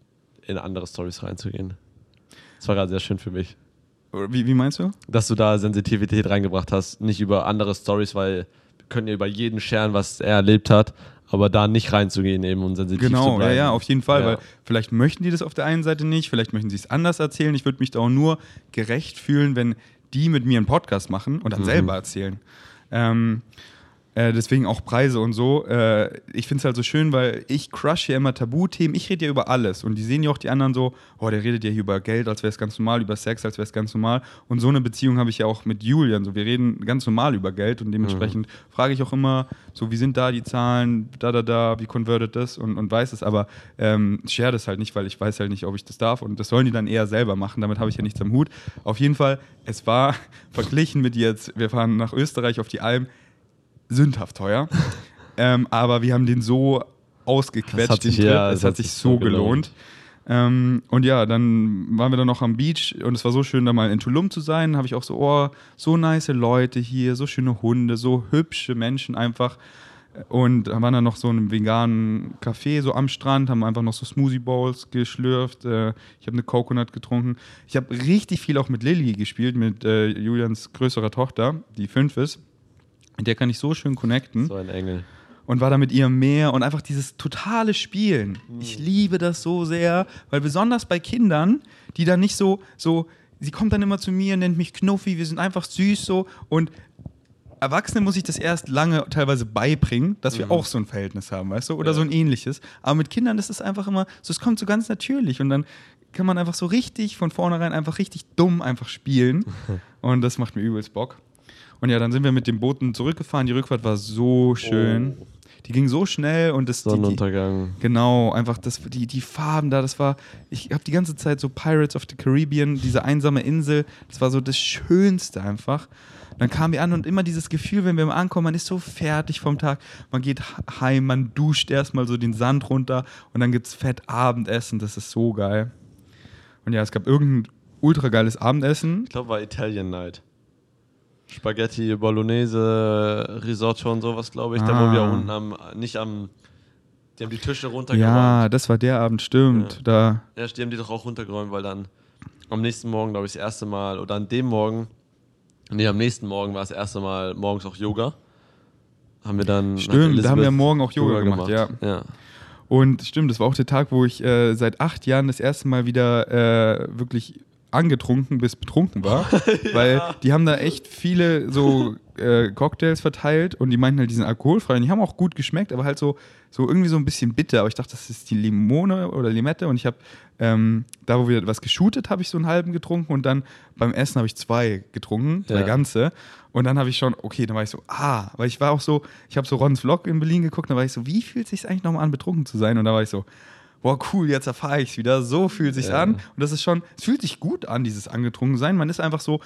in andere Stories reinzugehen. Das war gerade sehr schön für mich, wie, wie meinst du? dass du da Sensitivität reingebracht hast, nicht über andere Stories, weil wir können ja über jeden scheren, was er erlebt hat, aber da nicht reinzugehen eben und sensitiv zu Genau, ja, bleiben. ja, auf jeden Fall, Ja. weil vielleicht möchten die das auf der einen Seite nicht, vielleicht möchten sie es anders erzählen. Ich würde mich da auch nur gerecht fühlen, wenn die mit mir einen Podcast machen und dann Mhm. selber erzählen. Ähm, äh, deswegen auch Preise und so. Äh, ich finde es halt so schön, weil ich crush ja immer Tabuthemen. Ich rede ja über alles. Und die sehen ja auch die anderen so, oh, der redet ja hier über Geld, als wäre es ganz normal, über Sex, als wäre es ganz normal. Und so eine Beziehung habe ich ja auch mit Julian. So, wir reden ganz normal über Geld und dementsprechend frage ich auch immer, so, wie sind da die Zahlen, da, da, da, wie convertet das und, und weiß es. Aber ähm, share das halt nicht, weil ich weiß halt nicht, ob ich das darf. Und das sollen die dann eher selber machen. Damit habe ich ja nichts am Hut. Auf jeden Fall, es war verglichen mit jetzt, wir fahren nach Österreich auf die Alm, sündhaft teuer. ähm, aber wir haben den so ausgequetscht. Das hat sich- ja, es hat hat sich so gelohnt. gelohnt. Ähm, und ja, dann waren wir dann noch am Beach und es war so schön, da mal in Tulum zu sein. Habe ich auch so, oh, so nice Leute hier, so schöne Hunde, so hübsche Menschen einfach. Und dann waren dann noch so in einem veganen Café so am Strand, haben einfach noch so Smoothie Bowls geschlürft. Äh, ich habe eine Coconut getrunken. Ich habe richtig viel auch mit Lilly gespielt, mit äh, Julians größerer Tochter, die fünf ist. Mit der kann ich so schön connecten So ein Engel. und war da mit ihr im Meer und einfach dieses totale Spielen. Ich liebe das so sehr, weil besonders bei Kindern, die dann nicht so, so, sie kommt dann immer zu mir, nennt mich Knuffi, wir sind einfach süß so und Erwachsene muss ich das erst lange teilweise beibringen, dass wir auch so ein Verhältnis haben, weißt du, oder Ja. so ein ähnliches. Aber mit Kindern ist es einfach immer, so es kommt so ganz natürlich und dann kann man einfach so richtig von vornherein einfach richtig dumm einfach spielen und das macht mir übelst Bock. Und ja, dann sind wir mit dem Booten zurückgefahren. Die Rückfahrt war so schön. Oh. Die ging so schnell und das die, die, Sonnenuntergang. Genau, einfach das, die, die Farben da, das war, ich habe die ganze Zeit so Pirates of the Caribbean, diese einsame Insel, das war so das Schönste einfach. Dann kamen wir an und immer dieses Gefühl, wenn wir mal ankommen, man ist so fertig vom Tag, man geht heim, man duscht erstmal so den Sand runter und dann gibt es fett Abendessen, das ist so geil. Und ja, es gab irgendein ultra geiles Abendessen. Ich glaube, war Italian Night. Spaghetti, Bolognese, Risotto und sowas, glaube ich. Da, wo Ah. wir unten am, nicht am, die haben die Tische Ja, runtergeräumt. das war der Abend, stimmt. Da, Ja, die haben die doch auch runtergeräumt, weil dann am nächsten Morgen, glaube ich, das erste Mal, oder an dem Morgen, nee, am nächsten Morgen war das erste Mal morgens auch Yoga. Haben wir dann. Stimmt, da haben wir morgen auch Yoga gemacht, ja. Und stimmt, das war auch der Tag, wo ich äh, seit acht Jahren das erste Mal wieder äh, wirklich angetrunken bis betrunken war. Weil die haben da echt viele so äh, Cocktails verteilt und die meinten halt, die sind alkoholfrei und die haben auch gut geschmeckt, aber halt so, so irgendwie so ein bisschen bitter. Aber ich dachte, das ist die Limone oder Limette und ich habe ähm, da, wo wir was geshootet, habe ich so einen halben getrunken und dann beim Essen habe ich zwei getrunken, Ja. ganze. Und dann habe ich schon, okay, dann war ich so, ah, weil ich war auch so, ich habe so Rons Vlog in Berlin geguckt, da war ich so, wie fühlt es sich eigentlich nochmal an, betrunken zu sein? Und da war ich so, boah, cool, jetzt erfahre ich es wieder, so fühlt sich Ja. an. Und das ist schon, es fühlt sich gut an, dieses angetrunken sein. Man ist einfach so,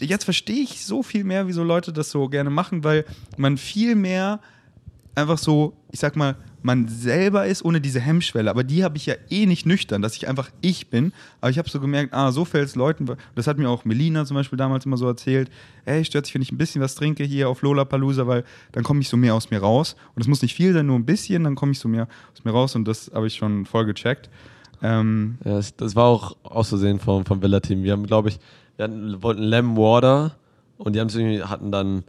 jetzt verstehe ich so viel mehr, wieso Leute das so gerne machen, weil man viel mehr einfach so, ich sag mal, man selber ist ohne diese Hemmschwelle. Aber die habe ich ja eh nicht nüchtern, dass ich einfach ich bin. Aber ich habe so gemerkt, ah, so fällt es Leuten. Das hat mir auch Melina zum Beispiel damals immer so erzählt. Ey, stört sich, wenn ich ein bisschen was trinke hier auf Lollapalooza, weil dann komme ich so mehr aus mir raus. Und es muss nicht viel sein, nur ein bisschen, dann komme ich so mehr aus mir raus. Und das habe ich schon voll gecheckt. Ähm, Ja, das, war auch aus Versehen vom, vom Villa-Team. Wir haben, glaube ich, wir hatten, wollten Lemon Water und die haben hatten dann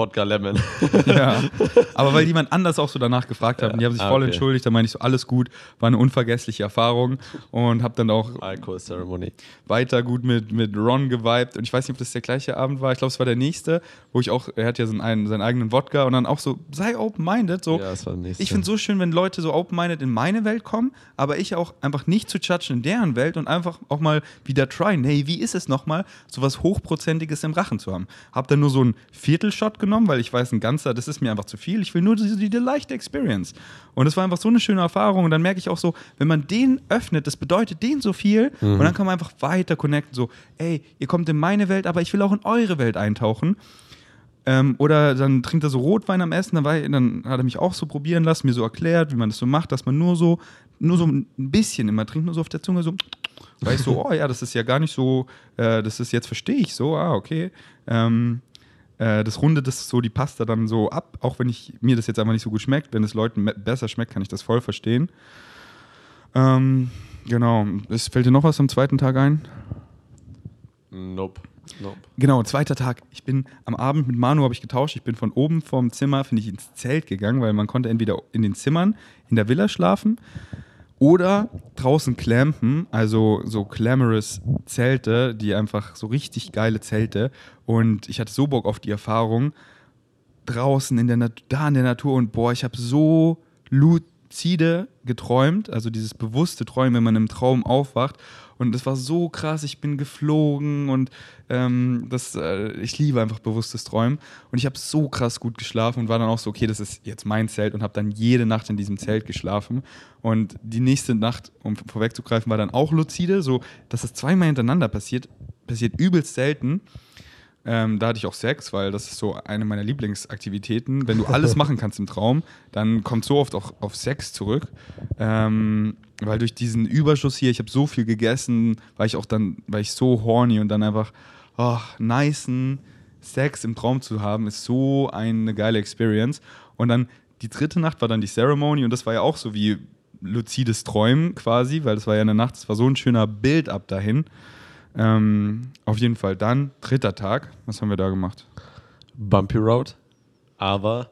Wodka Lemon. ja. Aber weil jemand anders auch so danach gefragt hat und die haben sich Ah, voll okay. entschuldigt, da meine ich so, alles gut, war eine unvergessliche Erfahrung und habe dann auch Alcohol Ceremony. weiter gut mit, mit Ron geweibt. Und ich weiß nicht, ob das der gleiche Abend war. Ich glaube, es war der nächste, wo ich auch, er hat ja seinen, einen, seinen eigenen Wodka und dann auch so, sei open-minded. So. Ja, das war nächste. Ich finde es so schön, wenn Leute so open-minded in meine Welt kommen, aber ich auch einfach nicht zu judgen in deren Welt und einfach auch mal wieder tryen. Hey, wie ist es nochmal, so was Hochprozentiges im Rachen zu haben? Hab dann nur so einen Viertelshot genommen genommen, weil ich weiß, ein ganzer, das ist mir einfach zu viel. Ich will nur diese, diese leichte Experience. Und es war einfach so eine schöne Erfahrung. Und dann merke ich auch so, wenn man den öffnet, das bedeutet den so viel. Mhm. Und dann kann man einfach weiter connecten. So, ey, ihr kommt in meine Welt, aber ich will auch in eure Welt eintauchen. Ähm, oder dann trinkt er so Rotwein am Essen, dann, war, dann hat er mich auch so probieren lassen, mir so erklärt, wie man das so macht, dass man nur so, nur so ein bisschen immer trinkt, nur so auf der Zunge so. Weil ich so, oh ja, das ist ja gar nicht so, äh, das ist jetzt verstehe ich so, ah, okay. Ähm, äh, das rundet das so die Pasta dann so ab, auch wenn ich, mir das jetzt einfach nicht so gut schmeckt. Wenn es Leuten besser schmeckt, kann ich das voll verstehen. Ähm, genau. Es fällt dir noch was am zweiten Tag ein? Nope. Nope. Genau, zweiter Tag. Ich bin am Abend mit Manu habe ich getauscht. Ich bin von oben vom Zimmer, finde ich, ins Zelt gegangen, weil man konnte entweder in den Zimmern in der Villa schlafen oder draußen clampen, also so glamorous Zelte, die einfach so richtig geile Zelte. Und ich hatte so Bock auf die Erfahrung draußen in der Nat da in der Natur und boah, ich habe so luzide geträumt, also dieses bewusste Träumen, wenn man im Traum aufwacht und das war so krass, ich bin geflogen und ähm, das, äh, ich liebe einfach bewusstes Träumen. Und ich habe so krass gut geschlafen und war dann auch so, okay, das ist jetzt mein Zelt und habe dann jede Nacht in diesem Zelt geschlafen. Und die nächste Nacht, um vorwegzugreifen, war dann auch luzide, so dass das zweimal hintereinander passiert, passiert übelst selten. Ähm, da hatte ich auch Sex, weil das ist so eine meiner Lieblingsaktivitäten. Wenn du alles machen kannst im Traum, dann kommt so oft auch auf Sex zurück. Ähm, weil durch diesen Überschuss hier, ich habe so viel gegessen, war ich auch dann, war ich so horny und dann einfach, oh, nicen Sex im Traum zu haben, ist so eine geile Experience. Und dann die dritte Nacht war dann die Ceremony und das war ja auch so wie luzides Träumen quasi, weil das war ja eine Nacht, das war so ein schöner Bild ab dahin. Ähm, auf jeden Fall dann, dritter Tag, was haben wir da gemacht? Bumpy Road, aber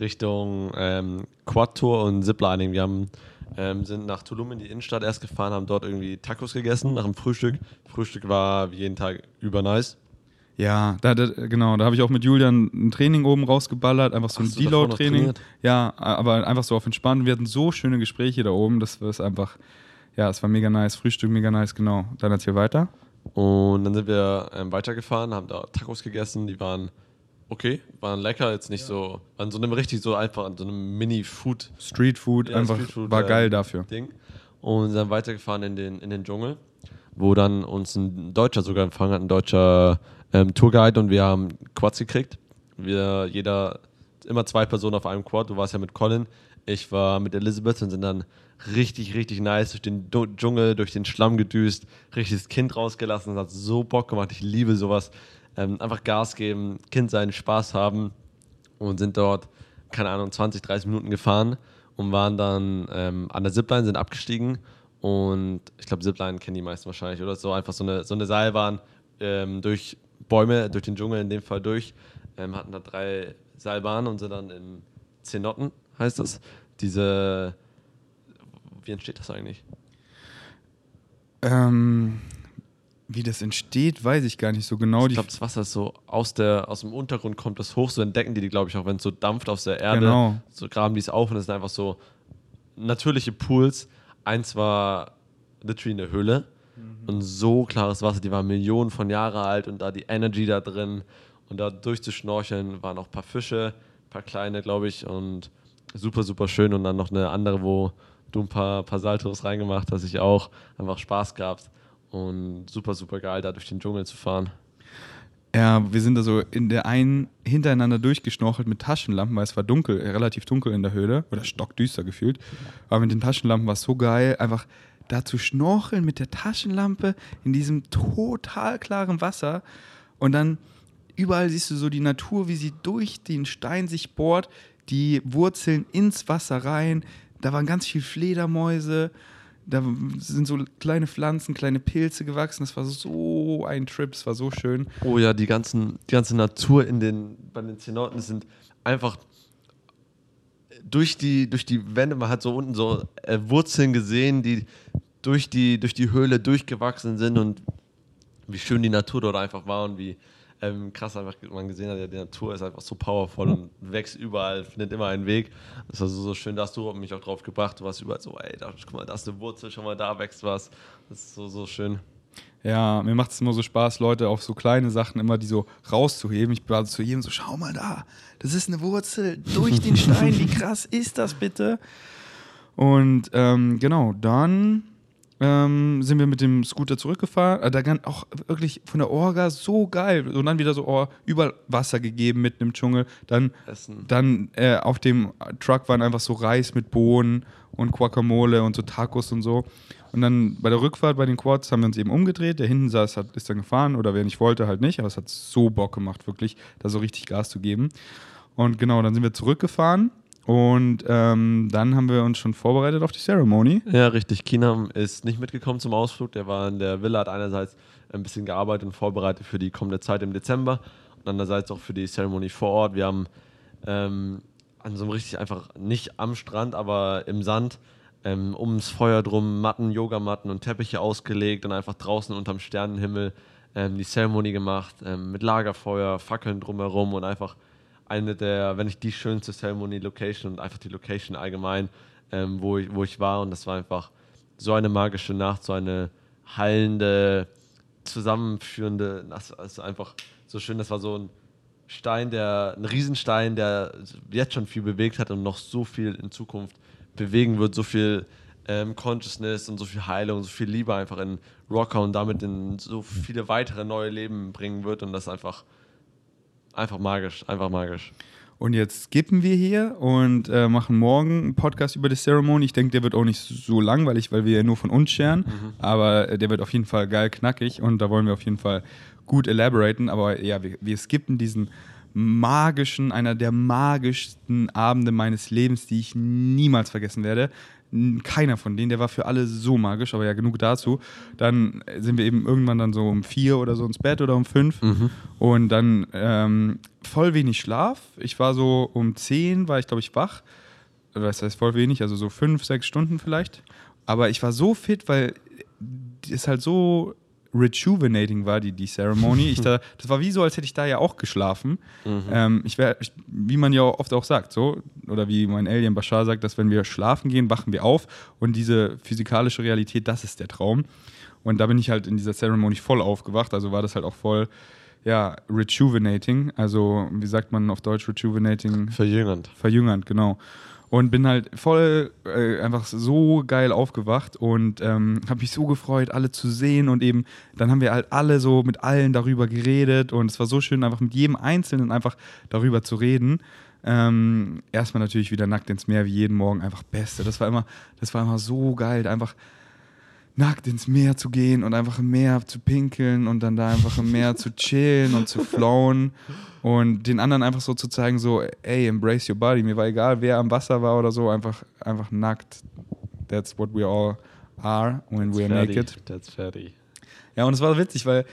Richtung ähm, Quad Tour und Ziplining. Wir haben, ähm, sind nach Tulum in die Innenstadt erst gefahren, haben dort irgendwie Tacos gegessen nach dem Frühstück. Frühstück war wie jeden Tag über nice. Ja, da, da, genau, da habe ich auch mit Julian ein Training oben rausgeballert, einfach so ein Deload-Training. Ja, aber einfach so auf entspannt. Wir hatten so schöne Gespräche da oben, das war einfach, ja, es war mega nice. Frühstück mega nice, genau. Dann erzähl weiter. Und dann sind wir ähm, weitergefahren, haben da Tacos gegessen, die waren okay, waren lecker, jetzt nicht ja. so, an so einem richtig so einfach, an so einem Mini-Food. Street-Food, ja, einfach Street war geil äh, dafür. Ding. Und dann weitergefahren in den, in den Dschungel, wo dann uns ein Deutscher sogar empfangen hat, ein deutscher ähm, Tourguide und wir haben Quads gekriegt. Wir, jeder, immer zwei Personen auf einem Quad. Du warst ja mit Colin, ich war mit Elizabeth und sind dann richtig, richtig nice durch den Dschungel, durch den Schlamm gedüst, richtiges Kind rausgelassen. Das hat so Bock gemacht. Ich liebe sowas. Ähm, einfach Gas geben, Kind sein, Spaß haben und sind dort, keine Ahnung, 20, 30 Minuten gefahren und waren dann ähm, an der Zipline, sind abgestiegen und ich glaube, Zipline kennen die meisten wahrscheinlich oder so. Einfach so eine, so eine Seilbahn ähm, durch Bäume, durch den Dschungel in dem Fall durch. Ähm, hatten da drei Seilbahnen und sind dann in Zenotten, heißt das. Diese wie entsteht das eigentlich? Ähm, wie das entsteht, weiß ich gar nicht so genau. Ich glaube, das Wasser ist so aus, der, aus dem Untergrund kommt das hoch, so entdecken die die, glaube ich, auch wenn es so dampft aus der Erde. Genau. So graben die es auf und es sind einfach so natürliche Pools. Eins war literally eine Höhle mhm. und so klares Wasser, die waren Millionen von Jahren alt und da die Energy da drin und da durchzuschnorcheln waren auch ein paar Fische, ein paar kleine, glaube ich, und super, super schön und dann noch eine andere, wo du ein paar, paar Saltos reingemacht hast, ich auch. Einfach Spaß gehabt und super, super geil, da durch den Dschungel zu fahren. Ja, wir sind da so in der einen hintereinander durchgeschnorchelt mit Taschenlampen, weil es war dunkel, äh, relativ dunkel in der Höhle oder stockdüster gefühlt. Aber mit den Taschenlampen war es so geil, einfach da zu schnorcheln mit der Taschenlampe in diesem total klaren Wasser und dann überall siehst du so die Natur, wie sie durch den Stein sich bohrt, die Wurzeln ins Wasser rein, da waren ganz viele Fledermäuse, da sind so kleine Pflanzen, kleine Pilze gewachsen. Das war so ein Trip, es war so schön. Oh ja, die, ganzen, die ganze Natur in den, bei den Zenoten sind einfach durch die, durch die Wände, man hat so unten so äh, Wurzeln gesehen, die durch die, durch die Höhle durchgewachsen sind und wie schön die Natur dort einfach war und wie, ähm, krass einfach man gesehen hat, ja, die Natur ist einfach so powerful und wächst überall, findet immer einen Weg. Das war so, so schön, da hast du mich auch drauf gebracht. Du warst überall so, ey, da, guck mal, da ist eine Wurzel, schon mal da wächst was. Das ist so, so schön. Ja, mir macht es immer so Spaß, Leute auf so kleine Sachen immer die so rauszuheben. Ich war zu jedem so, schau mal da, das ist eine Wurzel durch den Stein. Wie krass ist das bitte? Und ähm, genau, dann ähm, sind wir mit dem Scooter zurückgefahren. Äh, da kann auch wirklich von der Orga so geil. Und dann wieder so oh, überall Wasser gegeben mitten im Dschungel. Dann, Essen. dann äh, auf dem Truck waren einfach so Reis mit Bohnen und Guacamole und so Tacos und so. Und dann bei der Rückfahrt bei den Quads haben wir uns eben umgedreht. Der hinten saß, hat, ist dann gefahren oder wer nicht wollte, halt nicht. Aber es hat so Bock gemacht, wirklich, da so richtig Gas zu geben. Und genau, dann sind wir zurückgefahren und ähm, dann haben wir uns schon vorbereitet auf die Ceremony. Ja, richtig. Kinam ist nicht mitgekommen zum Ausflug. Der war in der Villa, hat einerseits ein bisschen gearbeitet und vorbereitet für die kommende Zeit im Dezember und andererseits auch für die Ceremony vor Ort. Wir haben ähm, an so einem richtig einfach nicht am Strand, aber im Sand ähm, ums Feuer drum Matten, Yogamatten und Teppiche ausgelegt und einfach draußen unterm Sternenhimmel ähm, die Ceremony gemacht ähm, mit Lagerfeuer, Fackeln drumherum und einfach eine der, wenn nicht die schönste Ceremony-Location und einfach die Location allgemein, ähm, wo, ich, wo ich war. Und das war einfach so eine magische Nacht, so eine hallende, zusammenführende, das ist einfach so schön. Das war so ein Stein, der, ein Riesenstein, der jetzt schon viel bewegt hat und noch so viel in Zukunft bewegen wird, so viel ähm, Consciousness und so viel Heilung, so viel Liebe einfach in Rocker und damit in so viele weitere neue Leben bringen wird und das einfach Einfach magisch, einfach magisch. Und jetzt skippen wir hier und äh, machen morgen einen Podcast über die Ceremony. Ich denke, der wird auch nicht so langweilig, weil wir ja nur von uns scheren. Mhm. Aber äh, der wird auf jeden Fall geil knackig und da wollen wir auf jeden Fall gut elaboraten. Aber ja, wir, wir skippen diesen magischen, einer der magischsten Abende meines Lebens, die ich niemals vergessen werde keiner von denen, der war für alle so magisch, aber ja, genug dazu. Dann sind wir eben irgendwann dann so um vier oder so ins Bett oder um fünf mhm. und dann ähm, voll wenig Schlaf. Ich war so um zehn, war ich glaube ich wach. Was heißt voll wenig, also so fünf, sechs Stunden vielleicht. Aber ich war so fit, weil es halt so rejuvenating war, die, die Ceremony. Ich da, das war wie so, als hätte ich da ja auch geschlafen. Mhm. Ähm, ich wär, ich, wie man ja oft auch sagt, so, oder wie mein Alien Bashar sagt, dass wenn wir schlafen gehen, wachen wir auf und diese physikalische Realität, das ist der Traum. Und da bin ich halt in dieser Ceremony voll aufgewacht, also war das halt auch voll, ja, rejuvenating. Also, wie sagt man auf Deutsch rejuvenating? Verjüngernd. Verjüngernd, genau und bin halt voll äh, einfach so geil aufgewacht und ähm, habe mich so gefreut, alle zu sehen und eben dann haben wir halt alle so mit allen darüber geredet und es war so schön, einfach mit jedem Einzelnen einfach darüber zu reden. Ähm, erstmal natürlich wieder nackt ins Meer wie jeden Morgen, einfach Beste. Das war immer, das war immer so geil, einfach nackt ins Meer zu gehen und einfach im Meer zu pinkeln und dann da einfach im Meer zu chillen und zu flowen und den anderen einfach so zu zeigen, so, ey, embrace your body. Mir war egal, wer am Wasser war oder so, einfach, einfach nackt. That's what we all are when That's we're fertig. naked. That's fertig. Ja, und es war witzig, weil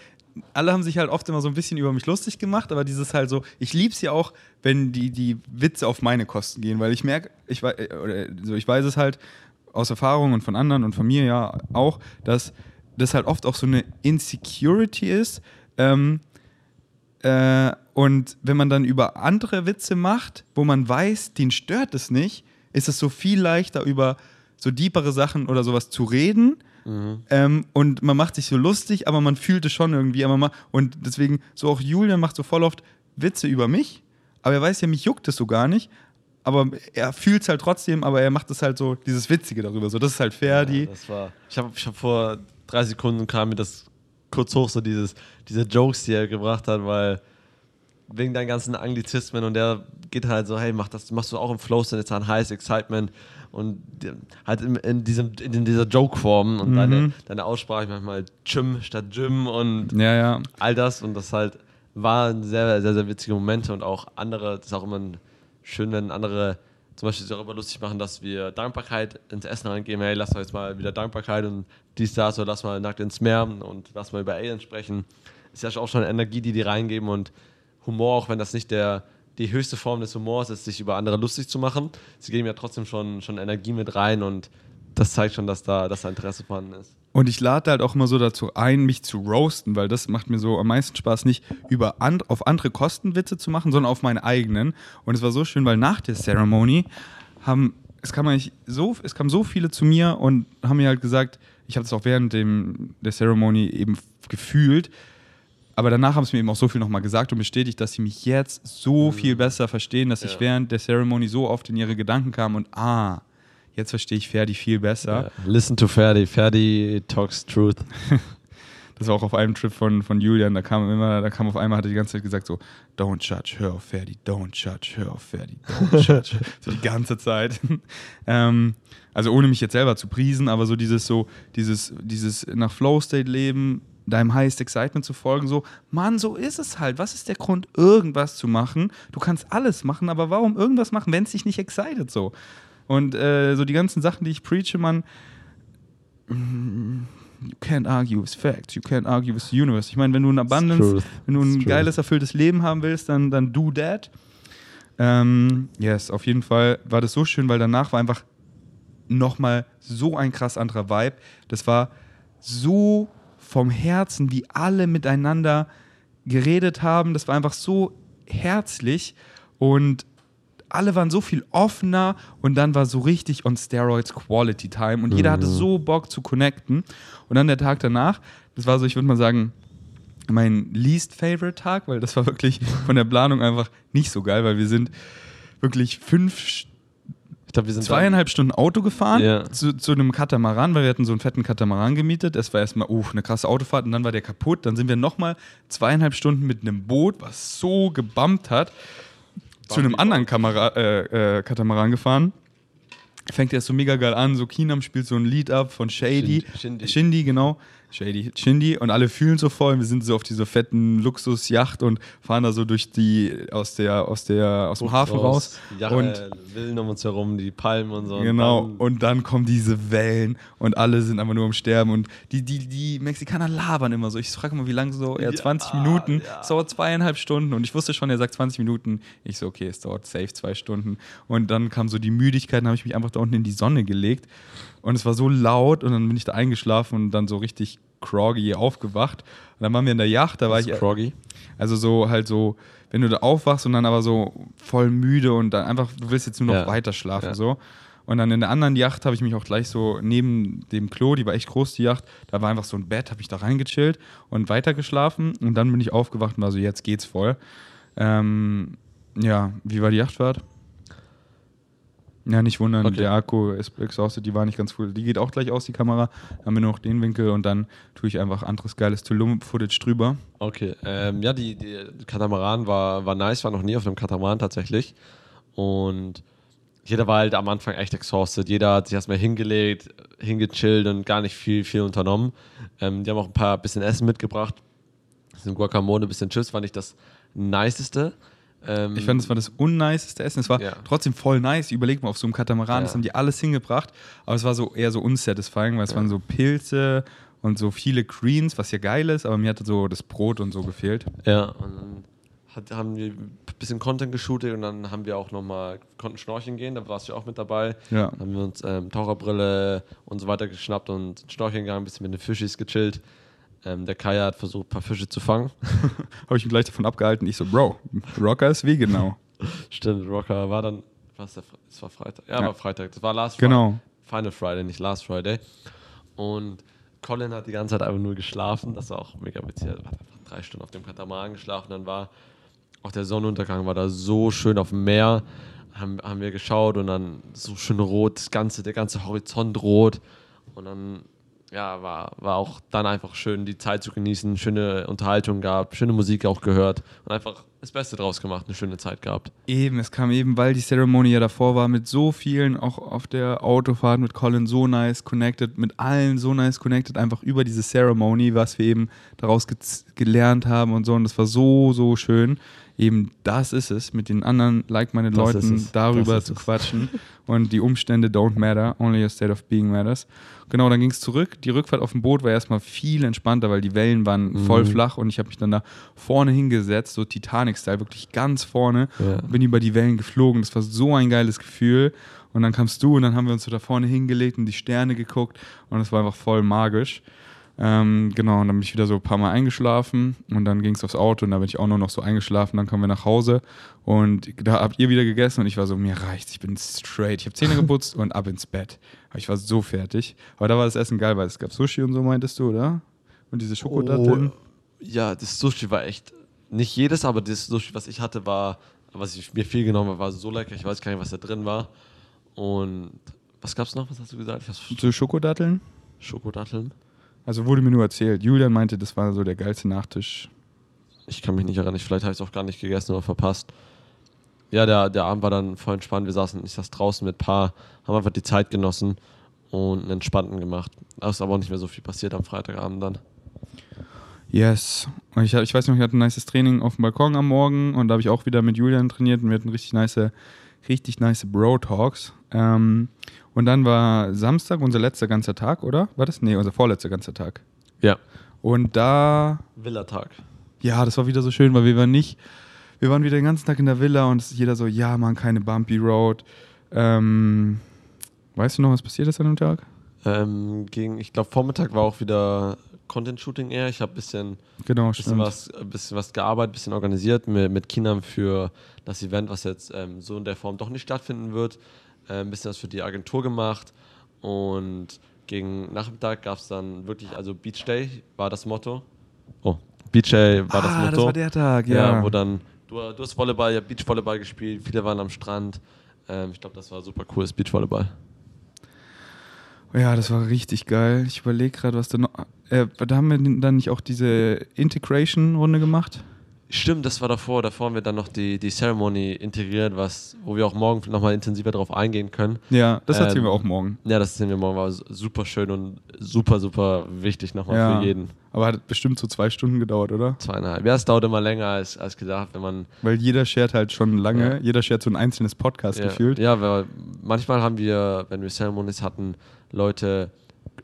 alle haben sich halt oft immer so ein bisschen über mich lustig gemacht, aber dieses halt so, ich lieb's ja auch, wenn die, die Witze auf meine Kosten gehen, weil ich merke, ich, oder, so, ich weiß es halt, aus Erfahrung und von anderen und von mir ja auch, dass das halt oft auch so eine Insecurity ist. Ähm, äh, und wenn man dann über andere Witze macht, wo man weiß, den stört es nicht, ist es so viel leichter über so deepere Sachen oder sowas zu reden. Mhm. Ähm, und man macht sich so lustig, aber man fühlt es schon irgendwie. Aber man, und deswegen, so auch Julian macht so voll oft Witze über mich, aber er weiß ja, mich juckt es so gar nicht aber er fühlt es halt trotzdem, aber er macht es halt so, dieses Witzige darüber. So, das ist halt Ferdi. Ja, das war. Ich habe ich hab vor drei Sekunden kam mir das kurz hoch, so dieses, diese Jokes, die er gebracht hat, weil wegen deinen ganzen Anglizismen und der geht halt so, hey, mach das, machst du auch im Flow, dann ist ein Highest Excitement und halt in, in, diesem, in dieser Joke-Form und mhm. deine, deine Aussprache manchmal Gym statt Gym und ja, ja. all das und das halt waren sehr, sehr, sehr witzige Momente und auch andere, das ist auch immer ein schön, wenn andere zum Beispiel darüber lustig machen, dass wir Dankbarkeit ins Essen reingeben. Hey, lass doch jetzt mal wieder Dankbarkeit und dies, das oder lass mal nackt ins Meer und lass mal über Aliens sprechen. Ist ja auch schon Energie, die die reingeben und Humor, auch wenn das nicht der, die höchste Form des Humors ist, sich über andere lustig zu machen. Sie geben ja trotzdem schon, schon Energie mit rein und das zeigt schon, dass da, dass da Interesse vorhanden ist. Und ich lade halt auch immer so dazu ein, mich zu roasten, weil das macht mir so am meisten Spaß, nicht über and auf andere Kosten Witze zu machen, sondern auf meine eigenen. Und es war so schön, weil nach der Ceremony haben es kam eigentlich so, es kamen so viele zu mir und haben mir halt gesagt, ich habe das auch während dem, der Ceremony eben gefühlt, aber danach haben sie mir eben auch so viel nochmal gesagt und bestätigt, dass sie mich jetzt so viel besser verstehen, dass ich Ja. während der Ceremony so oft in ihre Gedanken kam und ah, jetzt verstehe ich Ferdi viel besser. Ja. Listen to Ferdi. Ferdi talks truth. Das war auch auf einem Trip von, von Julian, da kam immer, da kam auf einmal, hat er die ganze Zeit gesagt so, don't judge, hör auf Ferdi, don't judge, hör auf Ferdi, don't judge. so die ganze Zeit. ähm, also ohne mich jetzt selber zu priesen, aber so dieses so, dieses, dieses nach Flow State leben, deinem Highest Excitement zu folgen, so, Mann, so ist es halt. Was ist der Grund, irgendwas zu machen? Du kannst alles machen, aber warum irgendwas machen, wenn es dich nicht excited so? Und äh, so die ganzen Sachen, die ich preache, man, you can't argue with facts, you can't argue with the universe. Ich meine, wenn du ein Abundance, wenn du ein geiles, erfülltes Leben haben willst, dann, dann do that. Ähm, yes, auf jeden Fall war das so schön, weil danach war einfach nochmal so ein krass anderer Vibe. Das war so vom Herzen, wie alle miteinander geredet haben. Das war einfach so herzlich und alle waren so viel offener und dann war so richtig on Steroids Quality Time und jeder hatte so Bock zu connecten. Und dann der Tag danach, das war so, ich würde mal sagen, mein least favorite Tag, weil das war wirklich von der Planung einfach nicht so geil, weil wir sind wirklich fünf, Ich glaube, wir sind zweieinhalb Stunden Auto gefahren Ja. zu, zu einem Katamaran, weil wir hatten so einen fetten Katamaran gemietet. Es war erstmal, uh, eine krasse Autofahrt und dann war der kaputt. Dann sind wir nochmal zweieinhalb Stunden mit einem Boot, was so gebammt hat, zu einem anderen Kamera, äh, äh, Katamaran gefahren. Fängt erst so mega geil an, so Keenam spielt so ein Lied ab von Shady. Shindy- Shindy. Shindy, genau. Shady, Shindy und alle fühlen so voll. Wir sind so auf dieser fetten Luxusjacht und fahren da so durch die aus der aus der aus dem Hafen raus. Ja, und äh, Villen um uns herum, die Palmen und so. Genau, dann- und dann kommen diese Wellen und alle sind einfach nur am Sterben und die, die, die Mexikaner labern immer so. Ich frage mal, wie lange so? Ja, Ja, 20 Minuten. ja. Es dauert zweieinhalb Stunden und ich wusste schon, er sagt 20 Minuten. Ich so, okay, es dauert safe zwei Stunden. Und dann kam so die Müdigkeit, dann habe ich mich einfach da unten in die Sonne gelegt und es war so laut und dann bin ich da eingeschlafen und dann so richtig groggy aufgewacht. Und dann waren wir in der Yacht, da war ich Croggy. also so halt so, wenn du da aufwachst und dann aber so voll müde und dann einfach, du willst jetzt nur noch Ja. weiter schlafen Ja. so. Und dann in der anderen Yacht habe ich mich auch gleich so neben dem Klo, die war echt groß, die Yacht, da war einfach so ein Bett, habe ich da reingechillt und weiter geschlafen. Und dann bin ich aufgewacht und war so, jetzt geht's voll. Ähm, ja, wie war die Yachtfahrt? Ja, nicht wundern, Okay. der Akku ist exhausted, die war nicht ganz cool. Die geht auch gleich aus, die Kamera. Dann haben wir nur noch den Winkel und dann tue ich einfach anderes geiles Tulum-Footage drüber. Okay, ähm, ja, die, die Katamaran war, war nice, war noch nie auf einem Katamaran tatsächlich. Und jeder war halt am Anfang echt exhausted. Jeder hat sich erstmal hingelegt, hingechillt und gar nicht viel, viel unternommen. Ähm, die haben auch ein paar bisschen Essen mitgebracht. Das sind Guacamole, bisschen Chips, war nicht das niceste. Ähm, Ich fand, das war das unniceste Essen. Es war Ja. trotzdem voll nice. Überleg mal, auf so einem Katamaran, das Ja. haben die alles hingebracht. Aber es war so eher so unsatisfying, weil es Ja. waren so Pilze und so viele Greens, was ja geil ist, aber mir hatte so das Brot und so gefehlt. Ja, und dann hat, haben wir ein bisschen Content geshootet und dann haben wir auch nochmal, konnten schnorcheln gehen, da warst du auch mit dabei. Ja. Haben wir uns ähm, Taucherbrille und so weiter geschnappt und schnorcheln gegangen, ein bisschen mit den Fischis gechillt. Ähm, der Kaya hat versucht, ein paar Fische zu fangen. Habe ich ihn gleich davon abgehalten. Ich so, Bro, Rocker ist wie genau. Stimmt, Rocker war dann, was der, das war Freitag. Ja, Ja. war Freitag. Das war Last Genau. Friday. Final Friday, nicht Last Friday. Und Colin hat die ganze Zeit einfach nur geschlafen. Das war auch mega witzig. Er hat einfach drei Stunden auf dem Katamaran geschlafen. Dann war auch der Sonnenuntergang war da so schön auf dem Meer. Haben, haben wir geschaut und dann so schön rot, das ganze, der ganze Horizont rot. Und dann ja, war, war auch dann einfach schön, die Zeit zu genießen, schöne Unterhaltung gehabt, schöne Musik auch gehört und einfach das Beste draus gemacht, eine schöne Zeit gehabt. Eben, es kam eben, weil die Ceremony ja davor war, mit so vielen, auch auf der Autofahrt mit Colin so nice connected, mit allen so nice connected, einfach über diese Ceremony, was wir eben daraus ge gelernt haben und so. Und das war so, so schön. Eben das ist es, mit den anderen like-minded Leuten darüber zu quatschen. und die Umstände don't matter, only your state of being matters. Genau, dann ging es zurück. Die Rückfahrt auf dem Boot war erstmal viel entspannter, weil die Wellen waren voll Mhm. flach und ich habe mich dann da vorne hingesetzt, so Titanic-Style, wirklich ganz vorne Ja. bin über die Wellen geflogen. Das war so ein geiles Gefühl. Und dann kamst du und dann haben wir uns so da vorne hingelegt und die Sterne geguckt und es war einfach voll magisch. Ähm, genau, und dann bin ich wieder so ein paar Mal eingeschlafen und dann ging es aufs Auto und da bin ich auch nur noch so eingeschlafen. Dann kommen wir nach Hause und da habt ihr wieder gegessen und ich war so, mir reicht's, ich bin straight. Ich habe Zähne geputzt und ab ins Bett. Aber ich war so fertig. Aber da war das Essen geil, weil es gab Sushi und so, meintest du, oder? Und diese Schokodatteln. Oh, ja, das Sushi war echt, nicht jedes, aber das Sushi, was ich hatte, war, was ich mir viel genommen habe, war so lecker. Ich weiß gar nicht, was da drin war. Und was gab's noch? Was hast du gesagt? Ich hab's So Schokodatteln? Schokodatteln. Also wurde mir nur erzählt. Julian meinte, das war so der geilste Nachtisch. Ich kann mich nicht erinnern. Vielleicht habe ich es auch gar nicht gegessen oder verpasst. Ja, der, der Abend war dann voll entspannt. Wir saßen, ich saß draußen mit paar, haben einfach die Zeit genossen und einen entspannten gemacht. Da ist aber auch nicht mehr so viel passiert am Freitagabend dann. Yes. Ich, ich weiß noch, ich hatte ein nices Training auf dem Balkon am Morgen und da habe ich auch wieder mit Julian trainiert und wir hatten richtig nice, richtig nice Bro-Talks. Ähm, und dann war Samstag unser letzter ganzer Tag, oder? War das? Nee, unser vorletzter ganzer Tag. Ja. Und da, Villa-Tag. ja, das war wieder so schön, weil wir waren nicht, wir waren wieder den ganzen Tag in der Villa und es ist jeder so, ja, man, keine Bumpy Road. Ähm, weißt du noch, was passiert ist an dem Tag? Ähm, gegen, ich glaube, Vormittag war auch wieder Content-Shooting eher. Ich habe ein bisschen, Genau, bisschen, stimmt. was, ein bisschen was gearbeitet, ein bisschen organisiert mit, mit Kindern für das Event, was jetzt ähm, so in der Form doch nicht stattfinden wird. Äh, ein bisschen was für die Agentur gemacht. Und gegen Nachmittag gab es dann wirklich, also Beach Day war das Motto. Oh, Beach Day war das ah, Motto. das war der Tag, ja. ja. wo dann, du, du hast Volleyball, ja, Beachvolleyball gespielt, viele waren am Strand. Ähm, ich glaube, das war super cooles Beachvolleyball. Ja, das war richtig geil. Ich überlege gerade, was da noch. Äh, da haben wir dann nicht auch diese Integration-Runde gemacht? Stimmt, das war davor. Davor haben wir dann noch die, die Ceremony integriert, was, wo wir auch morgen nochmal intensiver drauf eingehen können. Ja, das erzählen Ähm, wir auch morgen. Ja, das sehen wir morgen, war super schön und super, super wichtig nochmal Ja. für jeden. Aber hat bestimmt so zwei Stunden gedauert, oder? Zweieinhalb. Ja, es dauert immer länger als, als gedacht, wenn man. Weil jeder shared halt schon lange, Ja. jeder shared so ein einzelnes Podcast ja, gefühlt. Ja, weil manchmal haben wir, wenn wir Ceremonies hatten, Leute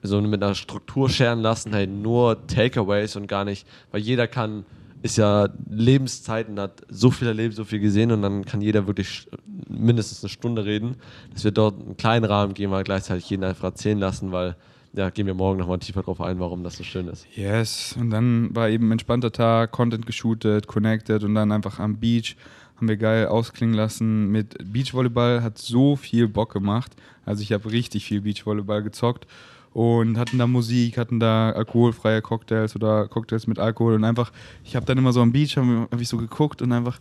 so mit einer Struktur scheren lassen, hey, nur Takeaways und gar nicht, weil jeder kann, ist ja Lebenszeiten, hat so viel erlebt, so viel gesehen und dann kann jeder wirklich mindestens eine Stunde reden, dass wir dort einen kleinen Rahmen geben, aber gleichzeitig jeden einfach erzählen lassen, weil, ja, gehen wir morgen nochmal tiefer drauf ein, warum das so schön ist. Yes. Und dann war eben ein entspannter Tag, Content geshootet, connected und dann einfach am Beach haben wir geil ausklingen lassen mit Beachvolleyball. Hat so viel Bock gemacht. Also ich habe richtig viel Beachvolleyball gezockt und hatten da Musik, hatten da alkoholfreie Cocktails oder Cocktails mit Alkohol und einfach, ich habe dann immer so am Beach, habe hab ich so geguckt und einfach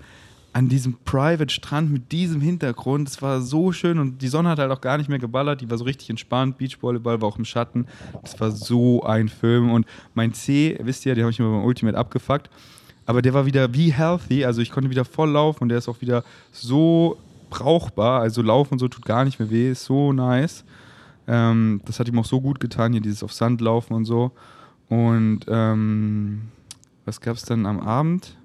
an diesem Private Strand mit diesem Hintergrund, es war so schön und die Sonne hat halt auch gar nicht mehr geballert, die war so richtig entspannt, Beachvolleyball war auch im Schatten, das war so ein Film und mein C, wisst ihr, den habe ich mir beim Ultimate abgefuckt, aber der war wieder wie healthy, also ich konnte wieder voll laufen und der ist auch wieder so brauchbar, also laufen und so tut gar nicht mehr weh, ist so nice. Ähm, das hat ihm auch so gut getan, hier dieses auf Sand laufen und so. Und ähm, was gab es dann am Abend?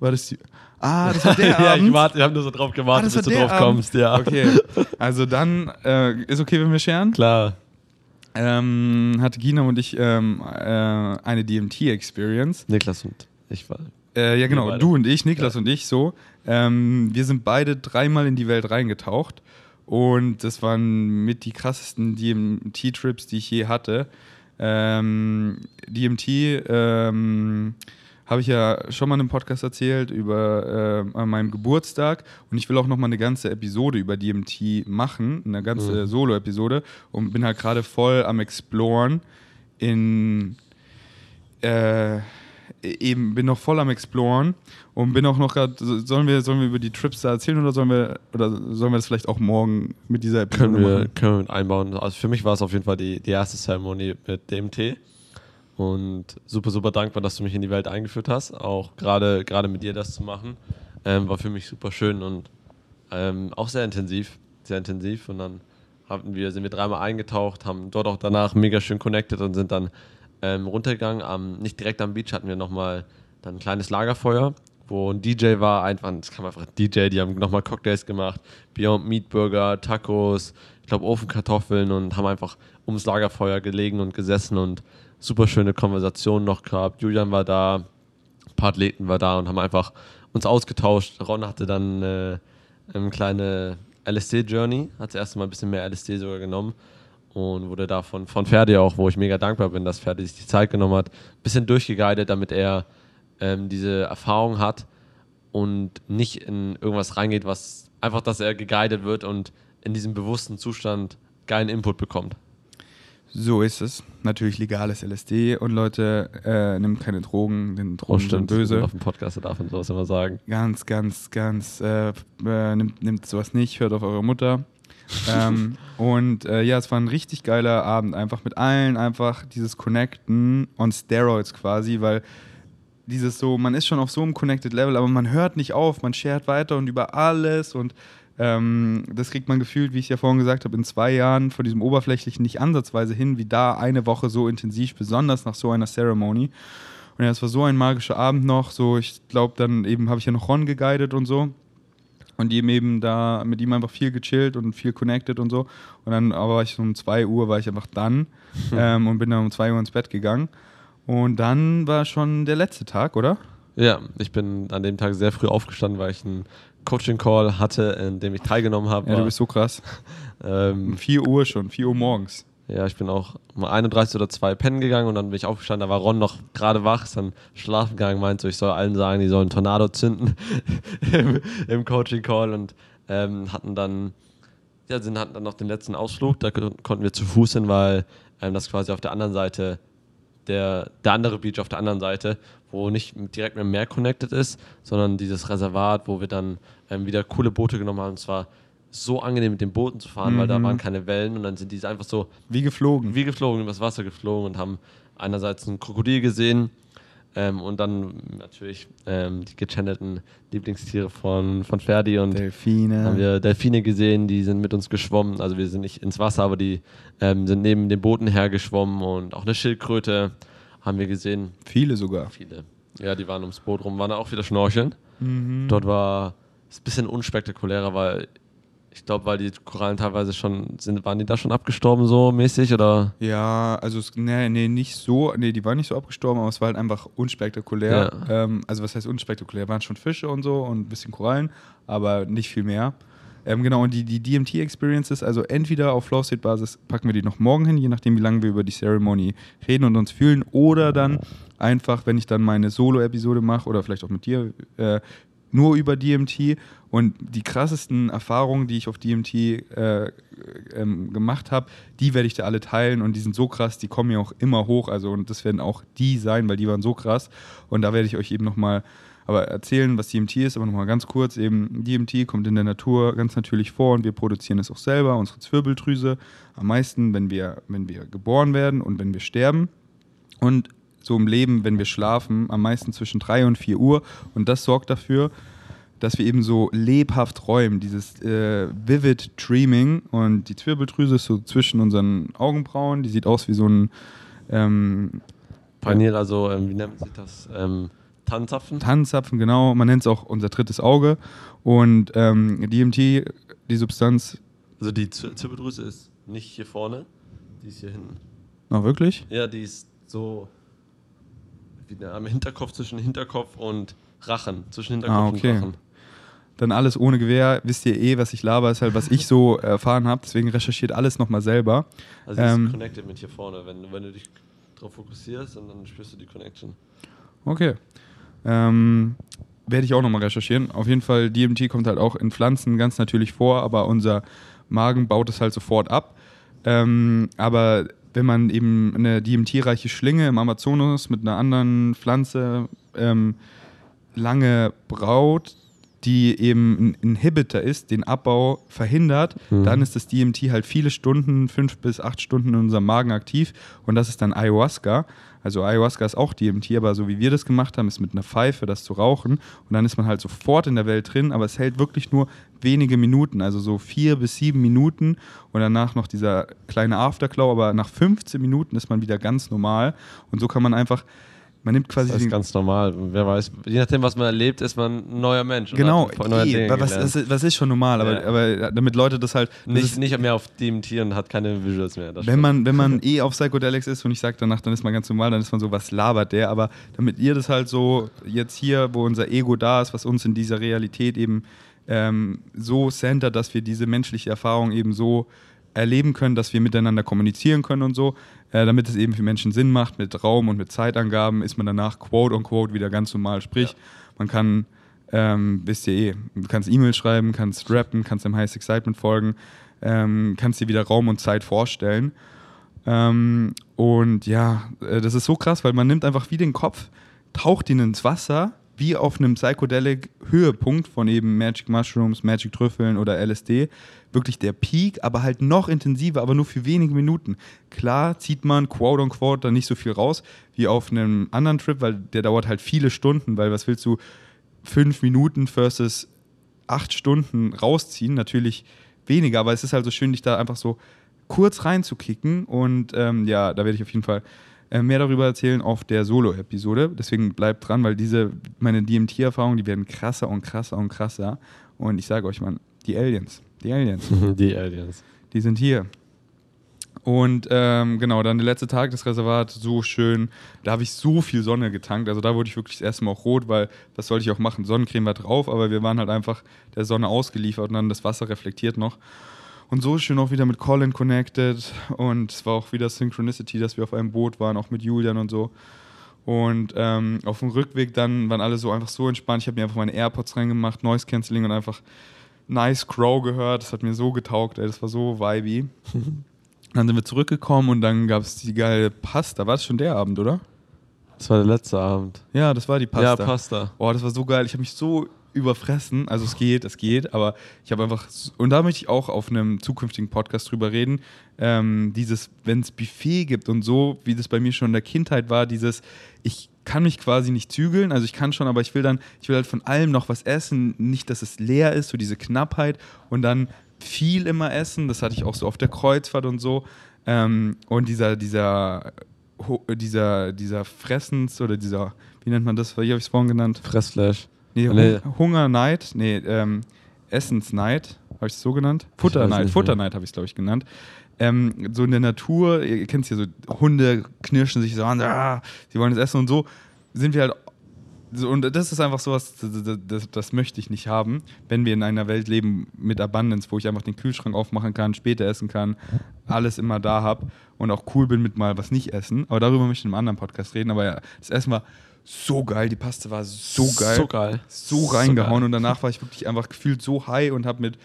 War das die. Ah, das war der ja, Abend. ich warte, wir haben nur so drauf ah, gewartet, das bis du drauf Abend. kommst, ja. Okay, also dann äh, ist okay, wenn wir scheren. Klar. Ähm, hatte Gina und ich ähm, äh, eine DMT-Experience. Niklas und ich war. Äh, ja, genau, du und ich, Niklas und ich, so. Ähm, wir sind beide dreimal in die Welt reingetaucht und das waren mit die krassesten DMT-Trips, die ich je hatte. Ähm, DMT ähm, habe ich ja schon mal in einem Podcast erzählt über äh, an meinem Geburtstag und ich will auch noch mal eine ganze Episode über DMT machen, eine ganze Mhm. Solo-Episode und bin halt gerade voll am Exploren in äh, eben bin noch voll am Exploren und bin auch noch gerade sollen wir sollen wir über die Trips da erzählen oder sollen wir oder sollen wir das vielleicht auch morgen mit dieser Episode Können wir, machen? können wir mit einbauen. Also für mich war es auf jeden Fall die, die erste Zeremonie mit DMT. Und super, super dankbar, dass du mich in die Welt eingeführt hast. Auch gerade gerade mit dir das zu machen, ähm, war für mich super schön und ähm, auch sehr intensiv. Sehr intensiv. Und dann hatten wir, sind wir dreimal eingetaucht, haben dort auch danach mega schön connected und sind dann ähm, runtergegangen. Am, nicht direkt am Beach hatten wir nochmal dann ein kleines Lagerfeuer, wo ein DJ war, einfach, das kam einfach ein DJ, die haben nochmal Cocktails gemacht, Beyond Meat Burger, Tacos, ich glaube Ofenkartoffeln und haben einfach ums Lagerfeuer gelegen und gesessen und super schöne Konversationen noch gehabt. Julian war da, ein paar Athleten war da und haben einfach uns ausgetauscht. Ron hatte dann äh, eine kleine LSD-Journey, hat das erste Mal ein bisschen mehr LSD sogar genommen und wurde da von, Ferdi auch, wo ich mega dankbar bin, dass Ferdi sich die Zeit genommen hat, ein bisschen durchgeguidet, damit er ähm, diese Erfahrung hat und nicht in irgendwas reingeht, was einfach, dass er geguidet wird und in diesem bewussten Zustand geilen Input bekommt. So ist es. Natürlich legales LSD und Leute, äh, nimmt keine Drogen, denn Drogen Oh, sind böse. Auf dem Podcast darf man sowas immer sagen. Ganz, ganz, ganz, äh, äh, nimmt, nimmt sowas nicht, hört auf eure Mutter. ähm, und äh, ja, es war ein richtig geiler Abend, einfach mit allen, einfach dieses Connecten on Steroids quasi, weil dieses so, man ist schon auf so einem Connected Level, aber man hört nicht auf, man shared weiter und über alles und ähm, das kriegt man gefühlt, wie ich ja vorhin gesagt habe, in zwei Jahren von diesem Oberflächlichen nicht ansatzweise hin, wie da eine Woche so intensiv, besonders nach so einer Ceremony. Und ja, es war so ein magischer Abend noch, so ich glaube, dann eben habe ich ja noch Ron geguidet und so und ihm eben da mit ihm einfach viel gechillt und viel connected und so. Und dann aber war ich so um 2 Uhr, war ich einfach dann ähm, und bin dann um 2 Uhr ins Bett gegangen. Und dann war schon der letzte Tag, oder? Ja, ich bin an dem Tag sehr früh aufgestanden, weil ich einen Coaching-Call hatte, in dem ich teilgenommen habe. Ja, du bist so krass. ähm, Um 4 Uhr schon, 4 Uhr morgens. Ja, ich bin auch um 31 oder 2 pennen gegangen und dann bin ich aufgestanden, da war Ron noch gerade wach, ist dann schlafen gegangen, meinte so, ich soll allen sagen, die sollen Tornado zünden im, im Coaching-Call und ähm, hatten dann, ja, sind, hatten dann noch den letzten Ausflug, da kon- konnten wir zu Fuß hin, weil ähm, das quasi auf der anderen Seite, der, der andere Beach auf der anderen Seite, wo nicht direkt mit dem Meer connected ist, sondern dieses Reservat, wo wir dann ähm, wieder coole Boote genommen haben. Und es war so angenehm mit den Booten zu fahren, weil da Mhm. waren keine Wellen und dann sind die einfach so Wie geflogen. wie geflogen, übers Wasser geflogen und haben einerseits ein Krokodil gesehen ähm, und dann natürlich ähm, die gechannelten Lieblingstiere von, von Ferdi und Delfine. haben wir Delfine gesehen, die sind mit uns geschwommen. Also wir sind nicht ins Wasser, aber die ähm, sind neben den Booten hergeschwommen und auch eine Schildkröte haben wir gesehen. Viele sogar. Viele. Ja, die waren ums Boot rum, waren auch wieder schnorcheln. Mhm. Dort war es ein bisschen unspektakulärer, weil ich glaube, weil die Korallen teilweise schon sind, waren die da schon abgestorben so mäßig oder? Ja, also es, nee, nee, nicht so, nee, die waren nicht so abgestorben, aber es war halt einfach unspektakulär. Ähm, also was heißt unspektakulär? Waren schon Fische und so und ein bisschen Korallen, aber nicht viel mehr. Ähm, genau, und die, die DMT-Experiences, also entweder auf Flow State Basis packen wir die noch morgen hin, je nachdem, wie lange wir über die Ceremony reden und uns fühlen, oder dann einfach, wenn ich dann meine Solo-Episode mache oder vielleicht auch mit dir, äh, nur über DMT und die krassesten Erfahrungen, die ich auf DMT äh, ähm, gemacht habe, die werde ich da alle teilen. Und die sind so krass, die kommen ja auch immer hoch, also und das werden auch die sein, weil die waren so krass. Und da werde ich euch eben nochmal aber erzählen, was DMT ist, aber nochmal ganz kurz eben, DMT kommt in der Natur ganz natürlich vor und wir produzieren es auch selber, unsere Zwirbeldrüse, am meisten, wenn wir, wenn wir geboren werden und wenn wir sterben. Und so im Leben, wenn wir schlafen, am meisten zwischen 3 und 4 Uhr. Und das sorgt dafür, dass wir eben so lebhaft träumen, dieses äh, Vivid Dreaming. Und die Zwirbeldrüse ist so zwischen unseren Augenbrauen, die sieht aus wie so ein ähm, Pionier, also ähm, wie nennt sich das? Ähm, Tannenzapfen? Tannenzapfen, genau. Man nennt es auch unser drittes Auge. Und ähm, DMT, die Substanz, Also die Z- Zirbeldrüse ist nicht hier vorne, die ist hier hinten. noch wirklich? Ja, die ist so wie der, am Hinterkopf zwischen Hinterkopf und Rachen. Zwischen Hinterkopf Ah, okay. und Rachen. Dann alles ohne Gewehr, wisst ihr eh, was ich laber, ist halt, was ich so erfahren habe. Deswegen recherchiert alles nochmal selber. Also die ist Ähm. connected mit hier vorne. Wenn, wenn du dich darauf fokussierst und dann spürst du die Connection. Okay. Ähm, werde ich auch nochmal recherchieren. Auf jeden Fall, DMT kommt halt auch in Pflanzen ganz natürlich vor, aber unser Magen baut es halt sofort ab. Ähm, aber wenn man eben eine DMT-reiche Schlinge im Amazonas mit einer anderen Pflanze ähm, lange braut, die eben ein Inhibitor ist, den Abbau verhindert, Mhm. dann ist das DMT halt viele Stunden, fünf bis acht Stunden in unserem Magen aktiv und das ist dann Ayahuasca. Also Ayahuasca ist auch DMT, aber so wie wir das gemacht haben, ist mit einer Pfeife das zu rauchen und dann ist man halt sofort in der Welt drin, aber es hält wirklich nur wenige Minuten, also so vier bis sieben Minuten und danach noch dieser kleine Afterglow, aber nach 15 Minuten ist man wieder ganz normal und so kann man einfach, man nimmt quasi Das ist ganz normal. Wer weiß, je nachdem, was man erlebt, ist man ein neuer Mensch. Genau, Dinge was, ist, was ist schon normal, aber, Ja. aber damit Leute das halt. das nicht, ist, nicht mehr auf DMT und hat keine Visuals mehr. wenn, stimmt. man, wenn man eh auf Psychedelics ist und ich sage danach, dann ist man ganz normal, dann ist man so, was labert der? Aber damit ihr das halt so jetzt hier, wo unser Ego da ist, was uns in dieser Realität eben ähm, so centert, dass wir diese menschliche Erfahrung eben so erleben können, dass wir miteinander kommunizieren können und so, äh, damit es eben für Menschen Sinn macht. Mit Raum und mit Zeitangaben ist man danach quote on quote wieder ganz normal. Sprich, Ja. man kann, ähm, wisst ihr eh, du kannst E-Mail schreiben, kannst rappen, kannst dem Highest Excitement folgen, ähm, kannst dir wieder Raum und Zeit vorstellen. Ähm, und ja, äh, das ist so krass, weil man nimmt einfach wie den Kopf, taucht ihn ins Wasser, wie auf einem psychedelic Höhepunkt von eben Magic Mushrooms, Magic Trüffeln oder LSD. Wirklich der Peak, aber halt noch intensiver, aber nur für wenige Minuten. Klar zieht man quote on quote dann nicht so viel raus wie auf einem anderen Trip, weil der dauert halt viele Stunden, weil was willst du fünf Minuten versus acht Stunden rausziehen? Natürlich weniger, aber es ist halt so schön, dich da einfach so kurz reinzukicken und ähm, ja, da werde ich auf jeden Fall mehr darüber erzählen auf der Solo-Episode. Deswegen bleibt dran, weil diese, meine DMT-Erfahrungen, die werden krasser und krasser und krasser. Und ich sage euch, Mann, die Aliens, die Aliens, Die Aliens. die sind hier. Und ähm, genau, dann der letzte Tag des Reservats, so schön. Da habe ich so viel Sonne getankt. Also da wurde ich wirklich das erste Mal auch rot, weil was sollte ich auch machen? Sonnencreme war drauf, aber wir waren halt einfach der Sonne ausgeliefert und dann das Wasser reflektiert noch. Und so schön auch wieder mit Colin connected. Und es war auch wieder Synchronicity, dass wir auf einem Boot waren, auch mit Julian und so. Und ähm, auf dem Rückweg dann waren alle so einfach so entspannt. Ich habe mir einfach meine AirPods reingemacht, Noise Cancelling und einfach Nice Crow gehört. Das hat mir so getaugt, ey. Das war so vibey. dann sind wir zurückgekommen und dann gab es die geile Pasta. War das schon der Abend, oder? Das war der letzte Abend. Ja, das war die Pasta. Ja, Pasta. Oh, das war so geil. Ich habe mich so überfressen. Also es geht, es geht, aber ich habe einfach, und da möchte ich auch auf einem zukünftigen Podcast drüber reden, ähm, dieses, wenn es Buffet gibt und so, wie das bei mir schon in der Kindheit war, dieses, ich kann mich quasi nicht zügeln, also ich kann schon, aber ich will dann, ich will halt von allem noch was essen, nicht, dass es leer ist, so diese Knappheit und dann viel immer essen, das hatte ich auch so auf der Kreuzfahrt und so. Ähm, und dieser, dieser, dieser, dieser Fressens oder dieser, wie nennt man das? Wie habe ich es vorhin genannt? Fressflash. Nee, Nee. Hu- Hungerneid, nee, ähm, Essensneid, habe ich es so genannt? weiß Futterneid, nicht Futterneid habe ich es, glaube ich, genannt. Ähm, so in der Natur, ihr kennt es ja so, Hunde knirschen sich so an, ah, sie wollen es essen und so sind wir halt. So, und das ist einfach sowas, das, das, das, das möchte ich nicht haben, wenn wir in einer Welt leben mit Abundance, wo ich einfach den Kühlschrank aufmachen kann, später essen kann, alles immer da habe und auch cool bin mit mal was nicht essen. Aber darüber möchte ich in einem anderen Podcast reden. Aber ja, das Essen war so geil, die Paste war so geil So geil. so reingehauen geil. und danach war ich wirklich einfach gefühlt so high und habe mit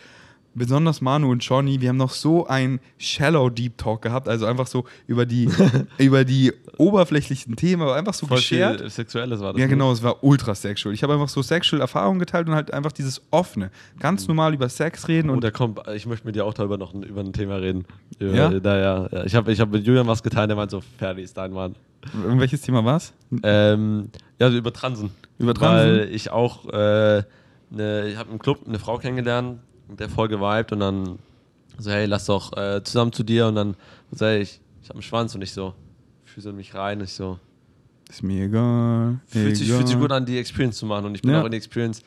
besonders Manu und Johnny, wir haben noch so ein shallow Deep Talk gehabt, also einfach so über die über die oberflächlichen Themen, aber einfach so Voll geschert. Sexuelles war das. Ja, ne? genau, es war ultra sexual. Ich habe einfach so sexual Erfahrungen geteilt und halt einfach dieses offene, ganz normal über Sex reden Und und da kommt, ich möchte mit dir auch darüber noch ein, über ein Thema reden. Über, Ja? Da, ja, ja. Ich habe ich hab mit Julian was geteilt, der meint so, fertig ist dein Mann. welches Thema war's? Ähm, ja, so über Transen. Über Transen? Weil ich auch, äh, ne, ich habe im Club eine Frau kennengelernt, mit der voll geweibt und dann so, hey, lass doch äh, zusammen zu dir und dann so, hey, ich, ich habe einen Schwanz und ich so, füße in mich rein, ich so, Ist mir egal. fühlt sich, fühlt sich gut an, die Experience zu machen und ich bin Ja. auch in die Experience.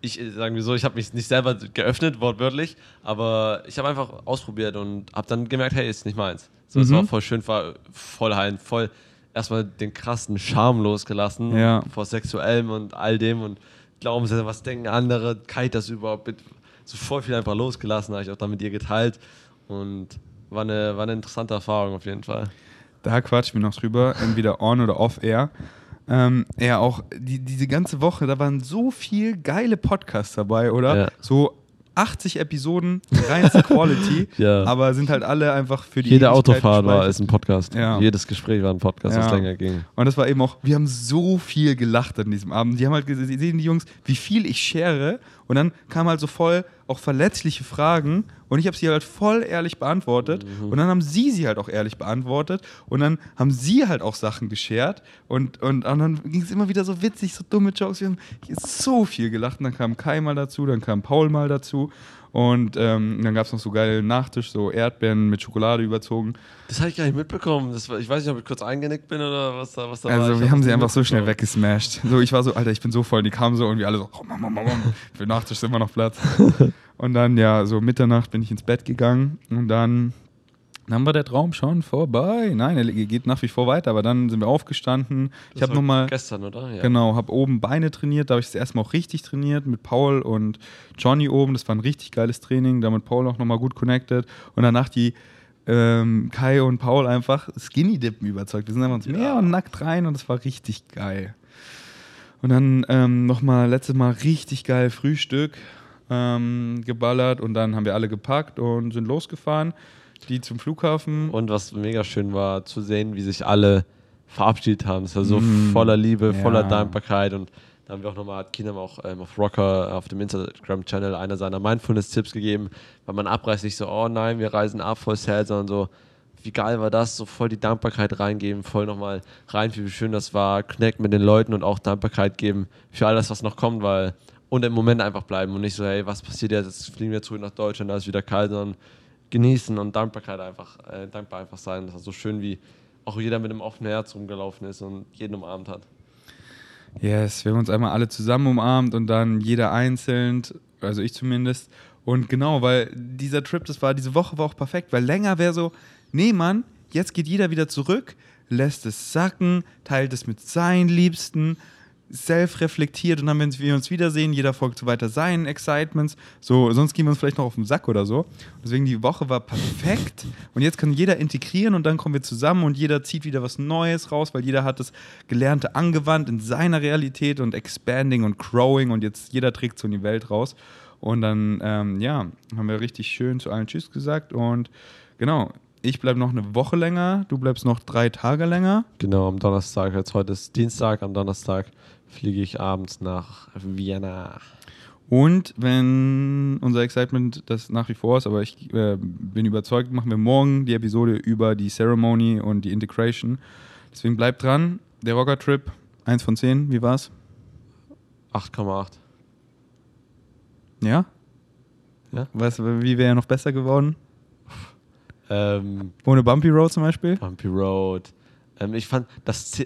Ich äh, sagen wir so, ich habe mich nicht selber geöffnet, wortwörtlich, aber ich habe einfach ausprobiert und habe dann gemerkt, hey, ist nicht meins. So, es Mhm. war voll schön, war voll heilend, voll erstmal den krassen Charme losgelassen Ja. vor Sexuellem und all dem und Glaubenssätze, was denken andere, kalt das überhaupt mit, so voll viel einfach losgelassen, habe ich auch dann mit ihr geteilt und war eine, war eine interessante Erfahrung auf jeden Fall. Da quatschen wir noch drüber, entweder on oder off air. Ähm, ja, auch die, diese ganze Woche, da waren so viel geile Podcasts dabei, oder? Ja. So 80 Episoden, reinste Quality, Ja. aber sind halt alle einfach für die Jede Ewigkeit Autofahrt war ist ein Podcast. Ja. Jedes Gespräch war ein Podcast, was Ja. länger ging. Und das war eben auch, wir haben so viel gelacht an diesem Abend. Die haben halt gesehen, die Jungs, wie viel ich share. Und dann kamen halt so voll auch verletzliche Fragen. Und ich habe sie halt voll ehrlich beantwortet. Mhm. Und dann haben sie sie halt auch ehrlich beantwortet. Und dann haben sie halt auch Sachen geshared. Und, und, und dann ging es immer wieder so witzig, so dumme Jokes. Wir haben so viel gelacht. Und dann kam Kai mal dazu, dann kam Paul mal dazu. Und ähm, dann gab es noch so geilen Nachtisch, so Erdbeeren mit Schokolade überzogen. Das habe ich gar nicht mitbekommen. Das ich weiß nicht, ob ich kurz eingenickt bin oder was da, was da war. Also wir hab haben sie einfach so schnell weggesmashed. So, ich war so, Alter, ich bin so voll. Und die kamen so und wir alle so, rom, rom, rom, rom. für Nachtisch ist immer noch Platz. und dann, ja, so Mitternacht bin ich ins Bett gegangen und dann Dann war der Traum schon vorbei. Nein, er geht nach wie vor weiter, aber dann sind wir aufgestanden. ich habe nochmal. Gestern, oder? Ja. Genau, habe oben Beine trainiert. Da habe ich das erstmal auch richtig trainiert mit Paul und Johnny oben. Das war ein richtig geiles Training. Da mit Paul auch nochmal gut connected. Und danach die ähm, Kai und Paul einfach Skinny-Dippen überzeugt. Wir sind einfach ins Meer ja. und nackt rein und das war richtig geil. Und dann ähm, nochmal letztes Mal richtig geil Frühstück ähm, geballert und dann haben wir alle gepackt und sind losgefahren die zum Flughafen. Und was mega schön war, zu sehen, wie sich alle verabschiedet haben. Es war so mm, voller Liebe, ja. voller Dankbarkeit und da haben wir auch nochmal, hat Kinam auch ähm, auf Rocker auf dem Instagram-Channel einer seiner Mindfulness-Tipps gegeben, weil man abreißt nicht so, oh nein, wir reisen ab, voll sad, sondern so, wie geil war das, so voll die Dankbarkeit reingeben, voll nochmal rein, wie schön das war, connect mit den Leuten und auch Dankbarkeit geben für alles, was noch kommt, weil und im Moment einfach bleiben und nicht so, hey, was passiert jetzt, jetzt fliegen wir zurück nach Deutschland, da ist wieder kalt, sondern genießen und Dankbarkeit einfach, äh, dankbar einfach sein. Das war so schön, wie auch jeder mit einem offenen Herz rumgelaufen ist und jeden umarmt hat. Yes, wir haben uns einmal alle zusammen umarmt und dann jeder einzeln, also ich zumindest. Und genau, weil dieser Trip, das war, diese Woche war auch perfekt, weil länger wäre so, nee Mann, jetzt geht jeder wieder zurück, lässt es sacken, teilt es mit seinen Liebsten self reflektiert und dann, wenn wir uns wiedersehen, jeder folgt so weiter seinen Excitements. So, sonst gehen wir uns vielleicht noch auf den Sack oder so. Deswegen die Woche war perfekt und jetzt kann jeder integrieren und dann kommen wir zusammen und jeder zieht wieder was Neues raus, weil jeder hat das Gelernte angewandt in seiner Realität und expanding und growing und jetzt jeder trägt so in die Welt raus. Und dann, ähm, ja, haben wir richtig schön zu allen Tschüss gesagt und genau, ich bleibe noch eine Woche länger, du bleibst noch drei Tage länger. Genau, am Donnerstag, jetzt heute ist Dienstag, am Donnerstag fliege ich abends nach Vienna. Und wenn unser Excitement das nach wie vor ist, aber ich äh, bin überzeugt, machen wir morgen die Episode über die Ceremony und die Integration. Deswegen bleibt dran. Der Rocker Trip, 1 von 10, wie war's? 8,8. Ja? Ja. Was, wie wäre er noch besser geworden? Ähm, Ohne Bumpy Road zum Beispiel? Bumpy Road. Ähm, ich fand das,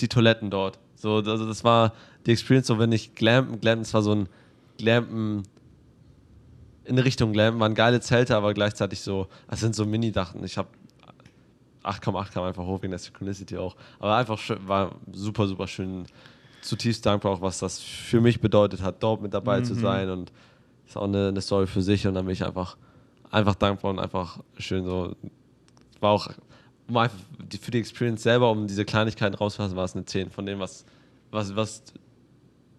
die Toiletten dort so, also das war die Experience, so wenn ich Glampen, Glampen, es war so ein Glampen in Richtung Glampen, waren geile Zelte, aber gleichzeitig so, es sind so Mini-Dachten. Ich habe 8,8 kam einfach hoch wegen der Synchronicity auch. Aber einfach schön, war super, super schön. Zutiefst dankbar auch, was das für mich bedeutet hat, dort mit dabei mhm. zu sein. Und ist auch eine, eine, Story für sich. Und dann bin ich einfach, einfach dankbar und einfach schön so. War auch um einfach für die Experience selber, um diese Kleinigkeiten rauszufassen, war es eine 10 von dem, was, was, was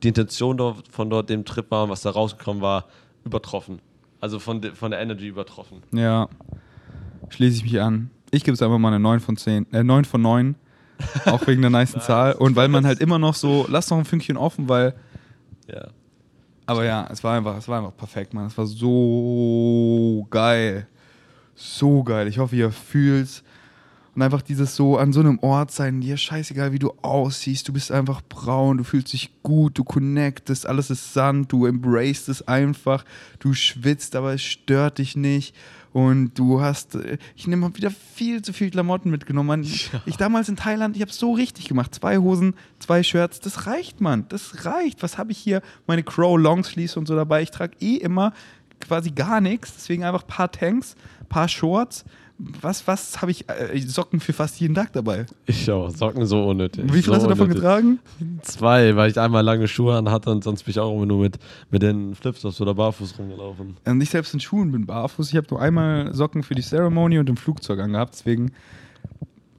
die Intention dort, von dort dem Trip war und was da rausgekommen war, übertroffen. Also von, de, von der Energy übertroffen. Ja, schließe ich mich an. Ich gebe es einfach mal eine 9 von 10, äh, 9 von 9. Auch wegen der nice Zahl. Und weil man halt immer noch so, lass noch ein Fünkchen offen, weil. Ja. Aber ja, es war einfach, es war einfach perfekt, man. Es war so geil. So geil. Ich hoffe, ihr fühlt es. Und einfach dieses so an so einem Ort sein, dir scheißegal, wie du aussiehst, du bist einfach braun, du fühlst dich gut, du connectest, alles ist Sand, du embracest es einfach, du schwitzt, aber es stört dich nicht. Und du hast, äh, ich nehme wieder viel zu viel Klamotten mitgenommen. Ja. Ich damals in Thailand, ich habe es so richtig gemacht. Zwei Hosen, zwei Shirts, das reicht, Mann. Das reicht. Was habe ich hier? Meine Crow Longsleeves und so dabei. Ich trage eh immer quasi gar nichts. Deswegen einfach ein paar Tanks, paar Shorts, was, was habe ich äh, Socken für fast jeden Tag dabei? Ich auch, Socken so unnötig. Wie viel so hast du davon unnötig. getragen? Zwei, weil ich einmal lange Schuhe an hatte und sonst bin ich auch immer nur mit, mit den Flipflops oder barfuß rumgelaufen. Und ich selbst in Schuhen bin barfuß. Ich habe nur einmal Socken für die Ceremony und im Flugzeug angehabt, deswegen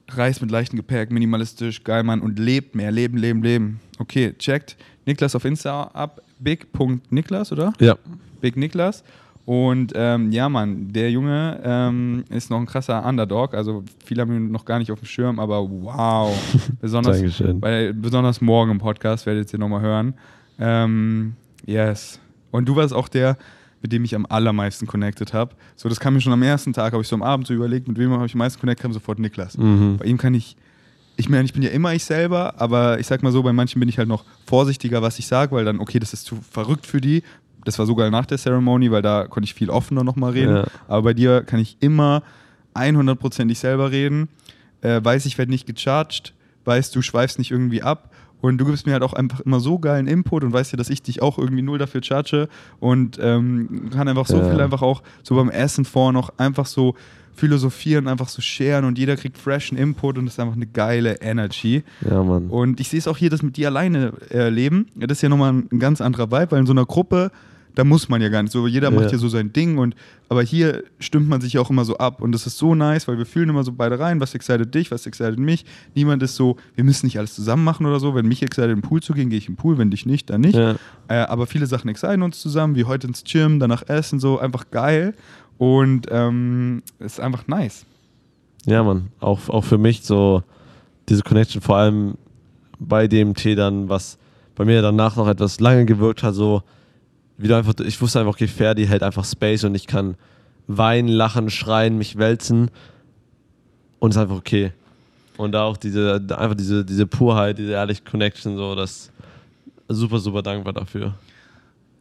reist mit leichtem Gepäck, minimalistisch, geil, Mann, und lebt mehr, leben, leben, leben. Okay, checkt Niklas auf Insta ab, big.niklas, oder? Ja. Big Niklas. Und ähm, ja, Mann, der Junge ähm, ist noch ein krasser Underdog. Also viele haben ihn noch gar nicht auf dem Schirm, aber wow. Besonders, bei, besonders morgen im Podcast werdet ihr nochmal hören. Ähm, yes. Und du warst auch der, mit dem ich am allermeisten connected habe. So, das kam mir schon am ersten Tag, habe ich so am Abend so überlegt, mit wem habe ich am meisten connected, kam sofort Niklas. Mhm. Bei ihm kann ich, ich meine, ich bin ja immer ich selber, aber ich sag mal so, bei manchen bin ich halt noch vorsichtiger, was ich sage, weil dann, okay, das ist zu verrückt für die, das war sogar nach der Ceremony, weil da konnte ich viel offener nochmal reden. Ja. Aber bei dir kann ich immer 100%ig selber reden. Äh, weiß, ich werde nicht gecharged. Weiß, du schweifst nicht irgendwie ab. Und du gibst mir halt auch einfach immer so geilen Input und weißt ja, dass ich dich auch irgendwie null dafür charge und ähm, kann einfach so Ja. viel einfach auch so beim Essen vor noch einfach so philosophieren, einfach so sharen und jeder kriegt freshen Input und das ist einfach eine geile Energy. Ja, Mann. Und ich sehe es auch hier, das mit dir alleine äh, leben. Das ist ja nochmal ein, ein ganz anderer Vibe, weil in so einer Gruppe, da muss man ja gar nicht so. Jeder Ja. macht ja so sein Ding und aber hier stimmt man sich ja auch immer so ab. Und das ist so nice, weil wir fühlen immer so beide rein, was excited dich, was excited mich. Niemand ist so, wir müssen nicht alles zusammen machen oder so. Wenn mich excited in den Pool zu gehen, gehe ich in den Pool, wenn dich nicht, dann nicht. Ja. Äh, aber viele Sachen exciten uns zusammen, wie heute ins Gym, danach essen, so einfach geil. Und ähm, ist einfach nice. Ja, Mann. Auch, auch für mich so diese Connection, vor allem bei dem Tee dann, was bei mir danach noch etwas lange gewirkt hat, so wieder einfach, ich wusste einfach, okay, Ferdi hält einfach Space und ich kann weinen, lachen, schreien, mich wälzen und ist einfach okay. Und da auch diese, einfach diese, diese Purheit, diese ehrliche Connection, so, das super, super dankbar dafür.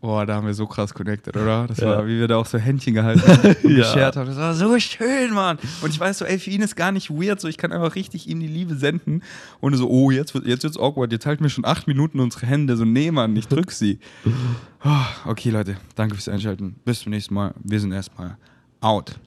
Boah, da haben wir so krass connected, oder? Das Ja. war, wie wir da auch so Händchen gehalten haben und Ja. geshared haben. Das war so schön, Mann. Und ich weiß so, ey, für ihn ist gar nicht weird, so ich kann einfach richtig ihm die Liebe senden. Und so, oh, jetzt, wird- jetzt wird's awkward. Jetzt halten wir schon acht Minuten unsere Hände. So, nee, Mann, ich drück sie. Oh, okay, Leute, danke fürs Einschalten. Bis zum nächsten Mal. Wir sind erstmal out.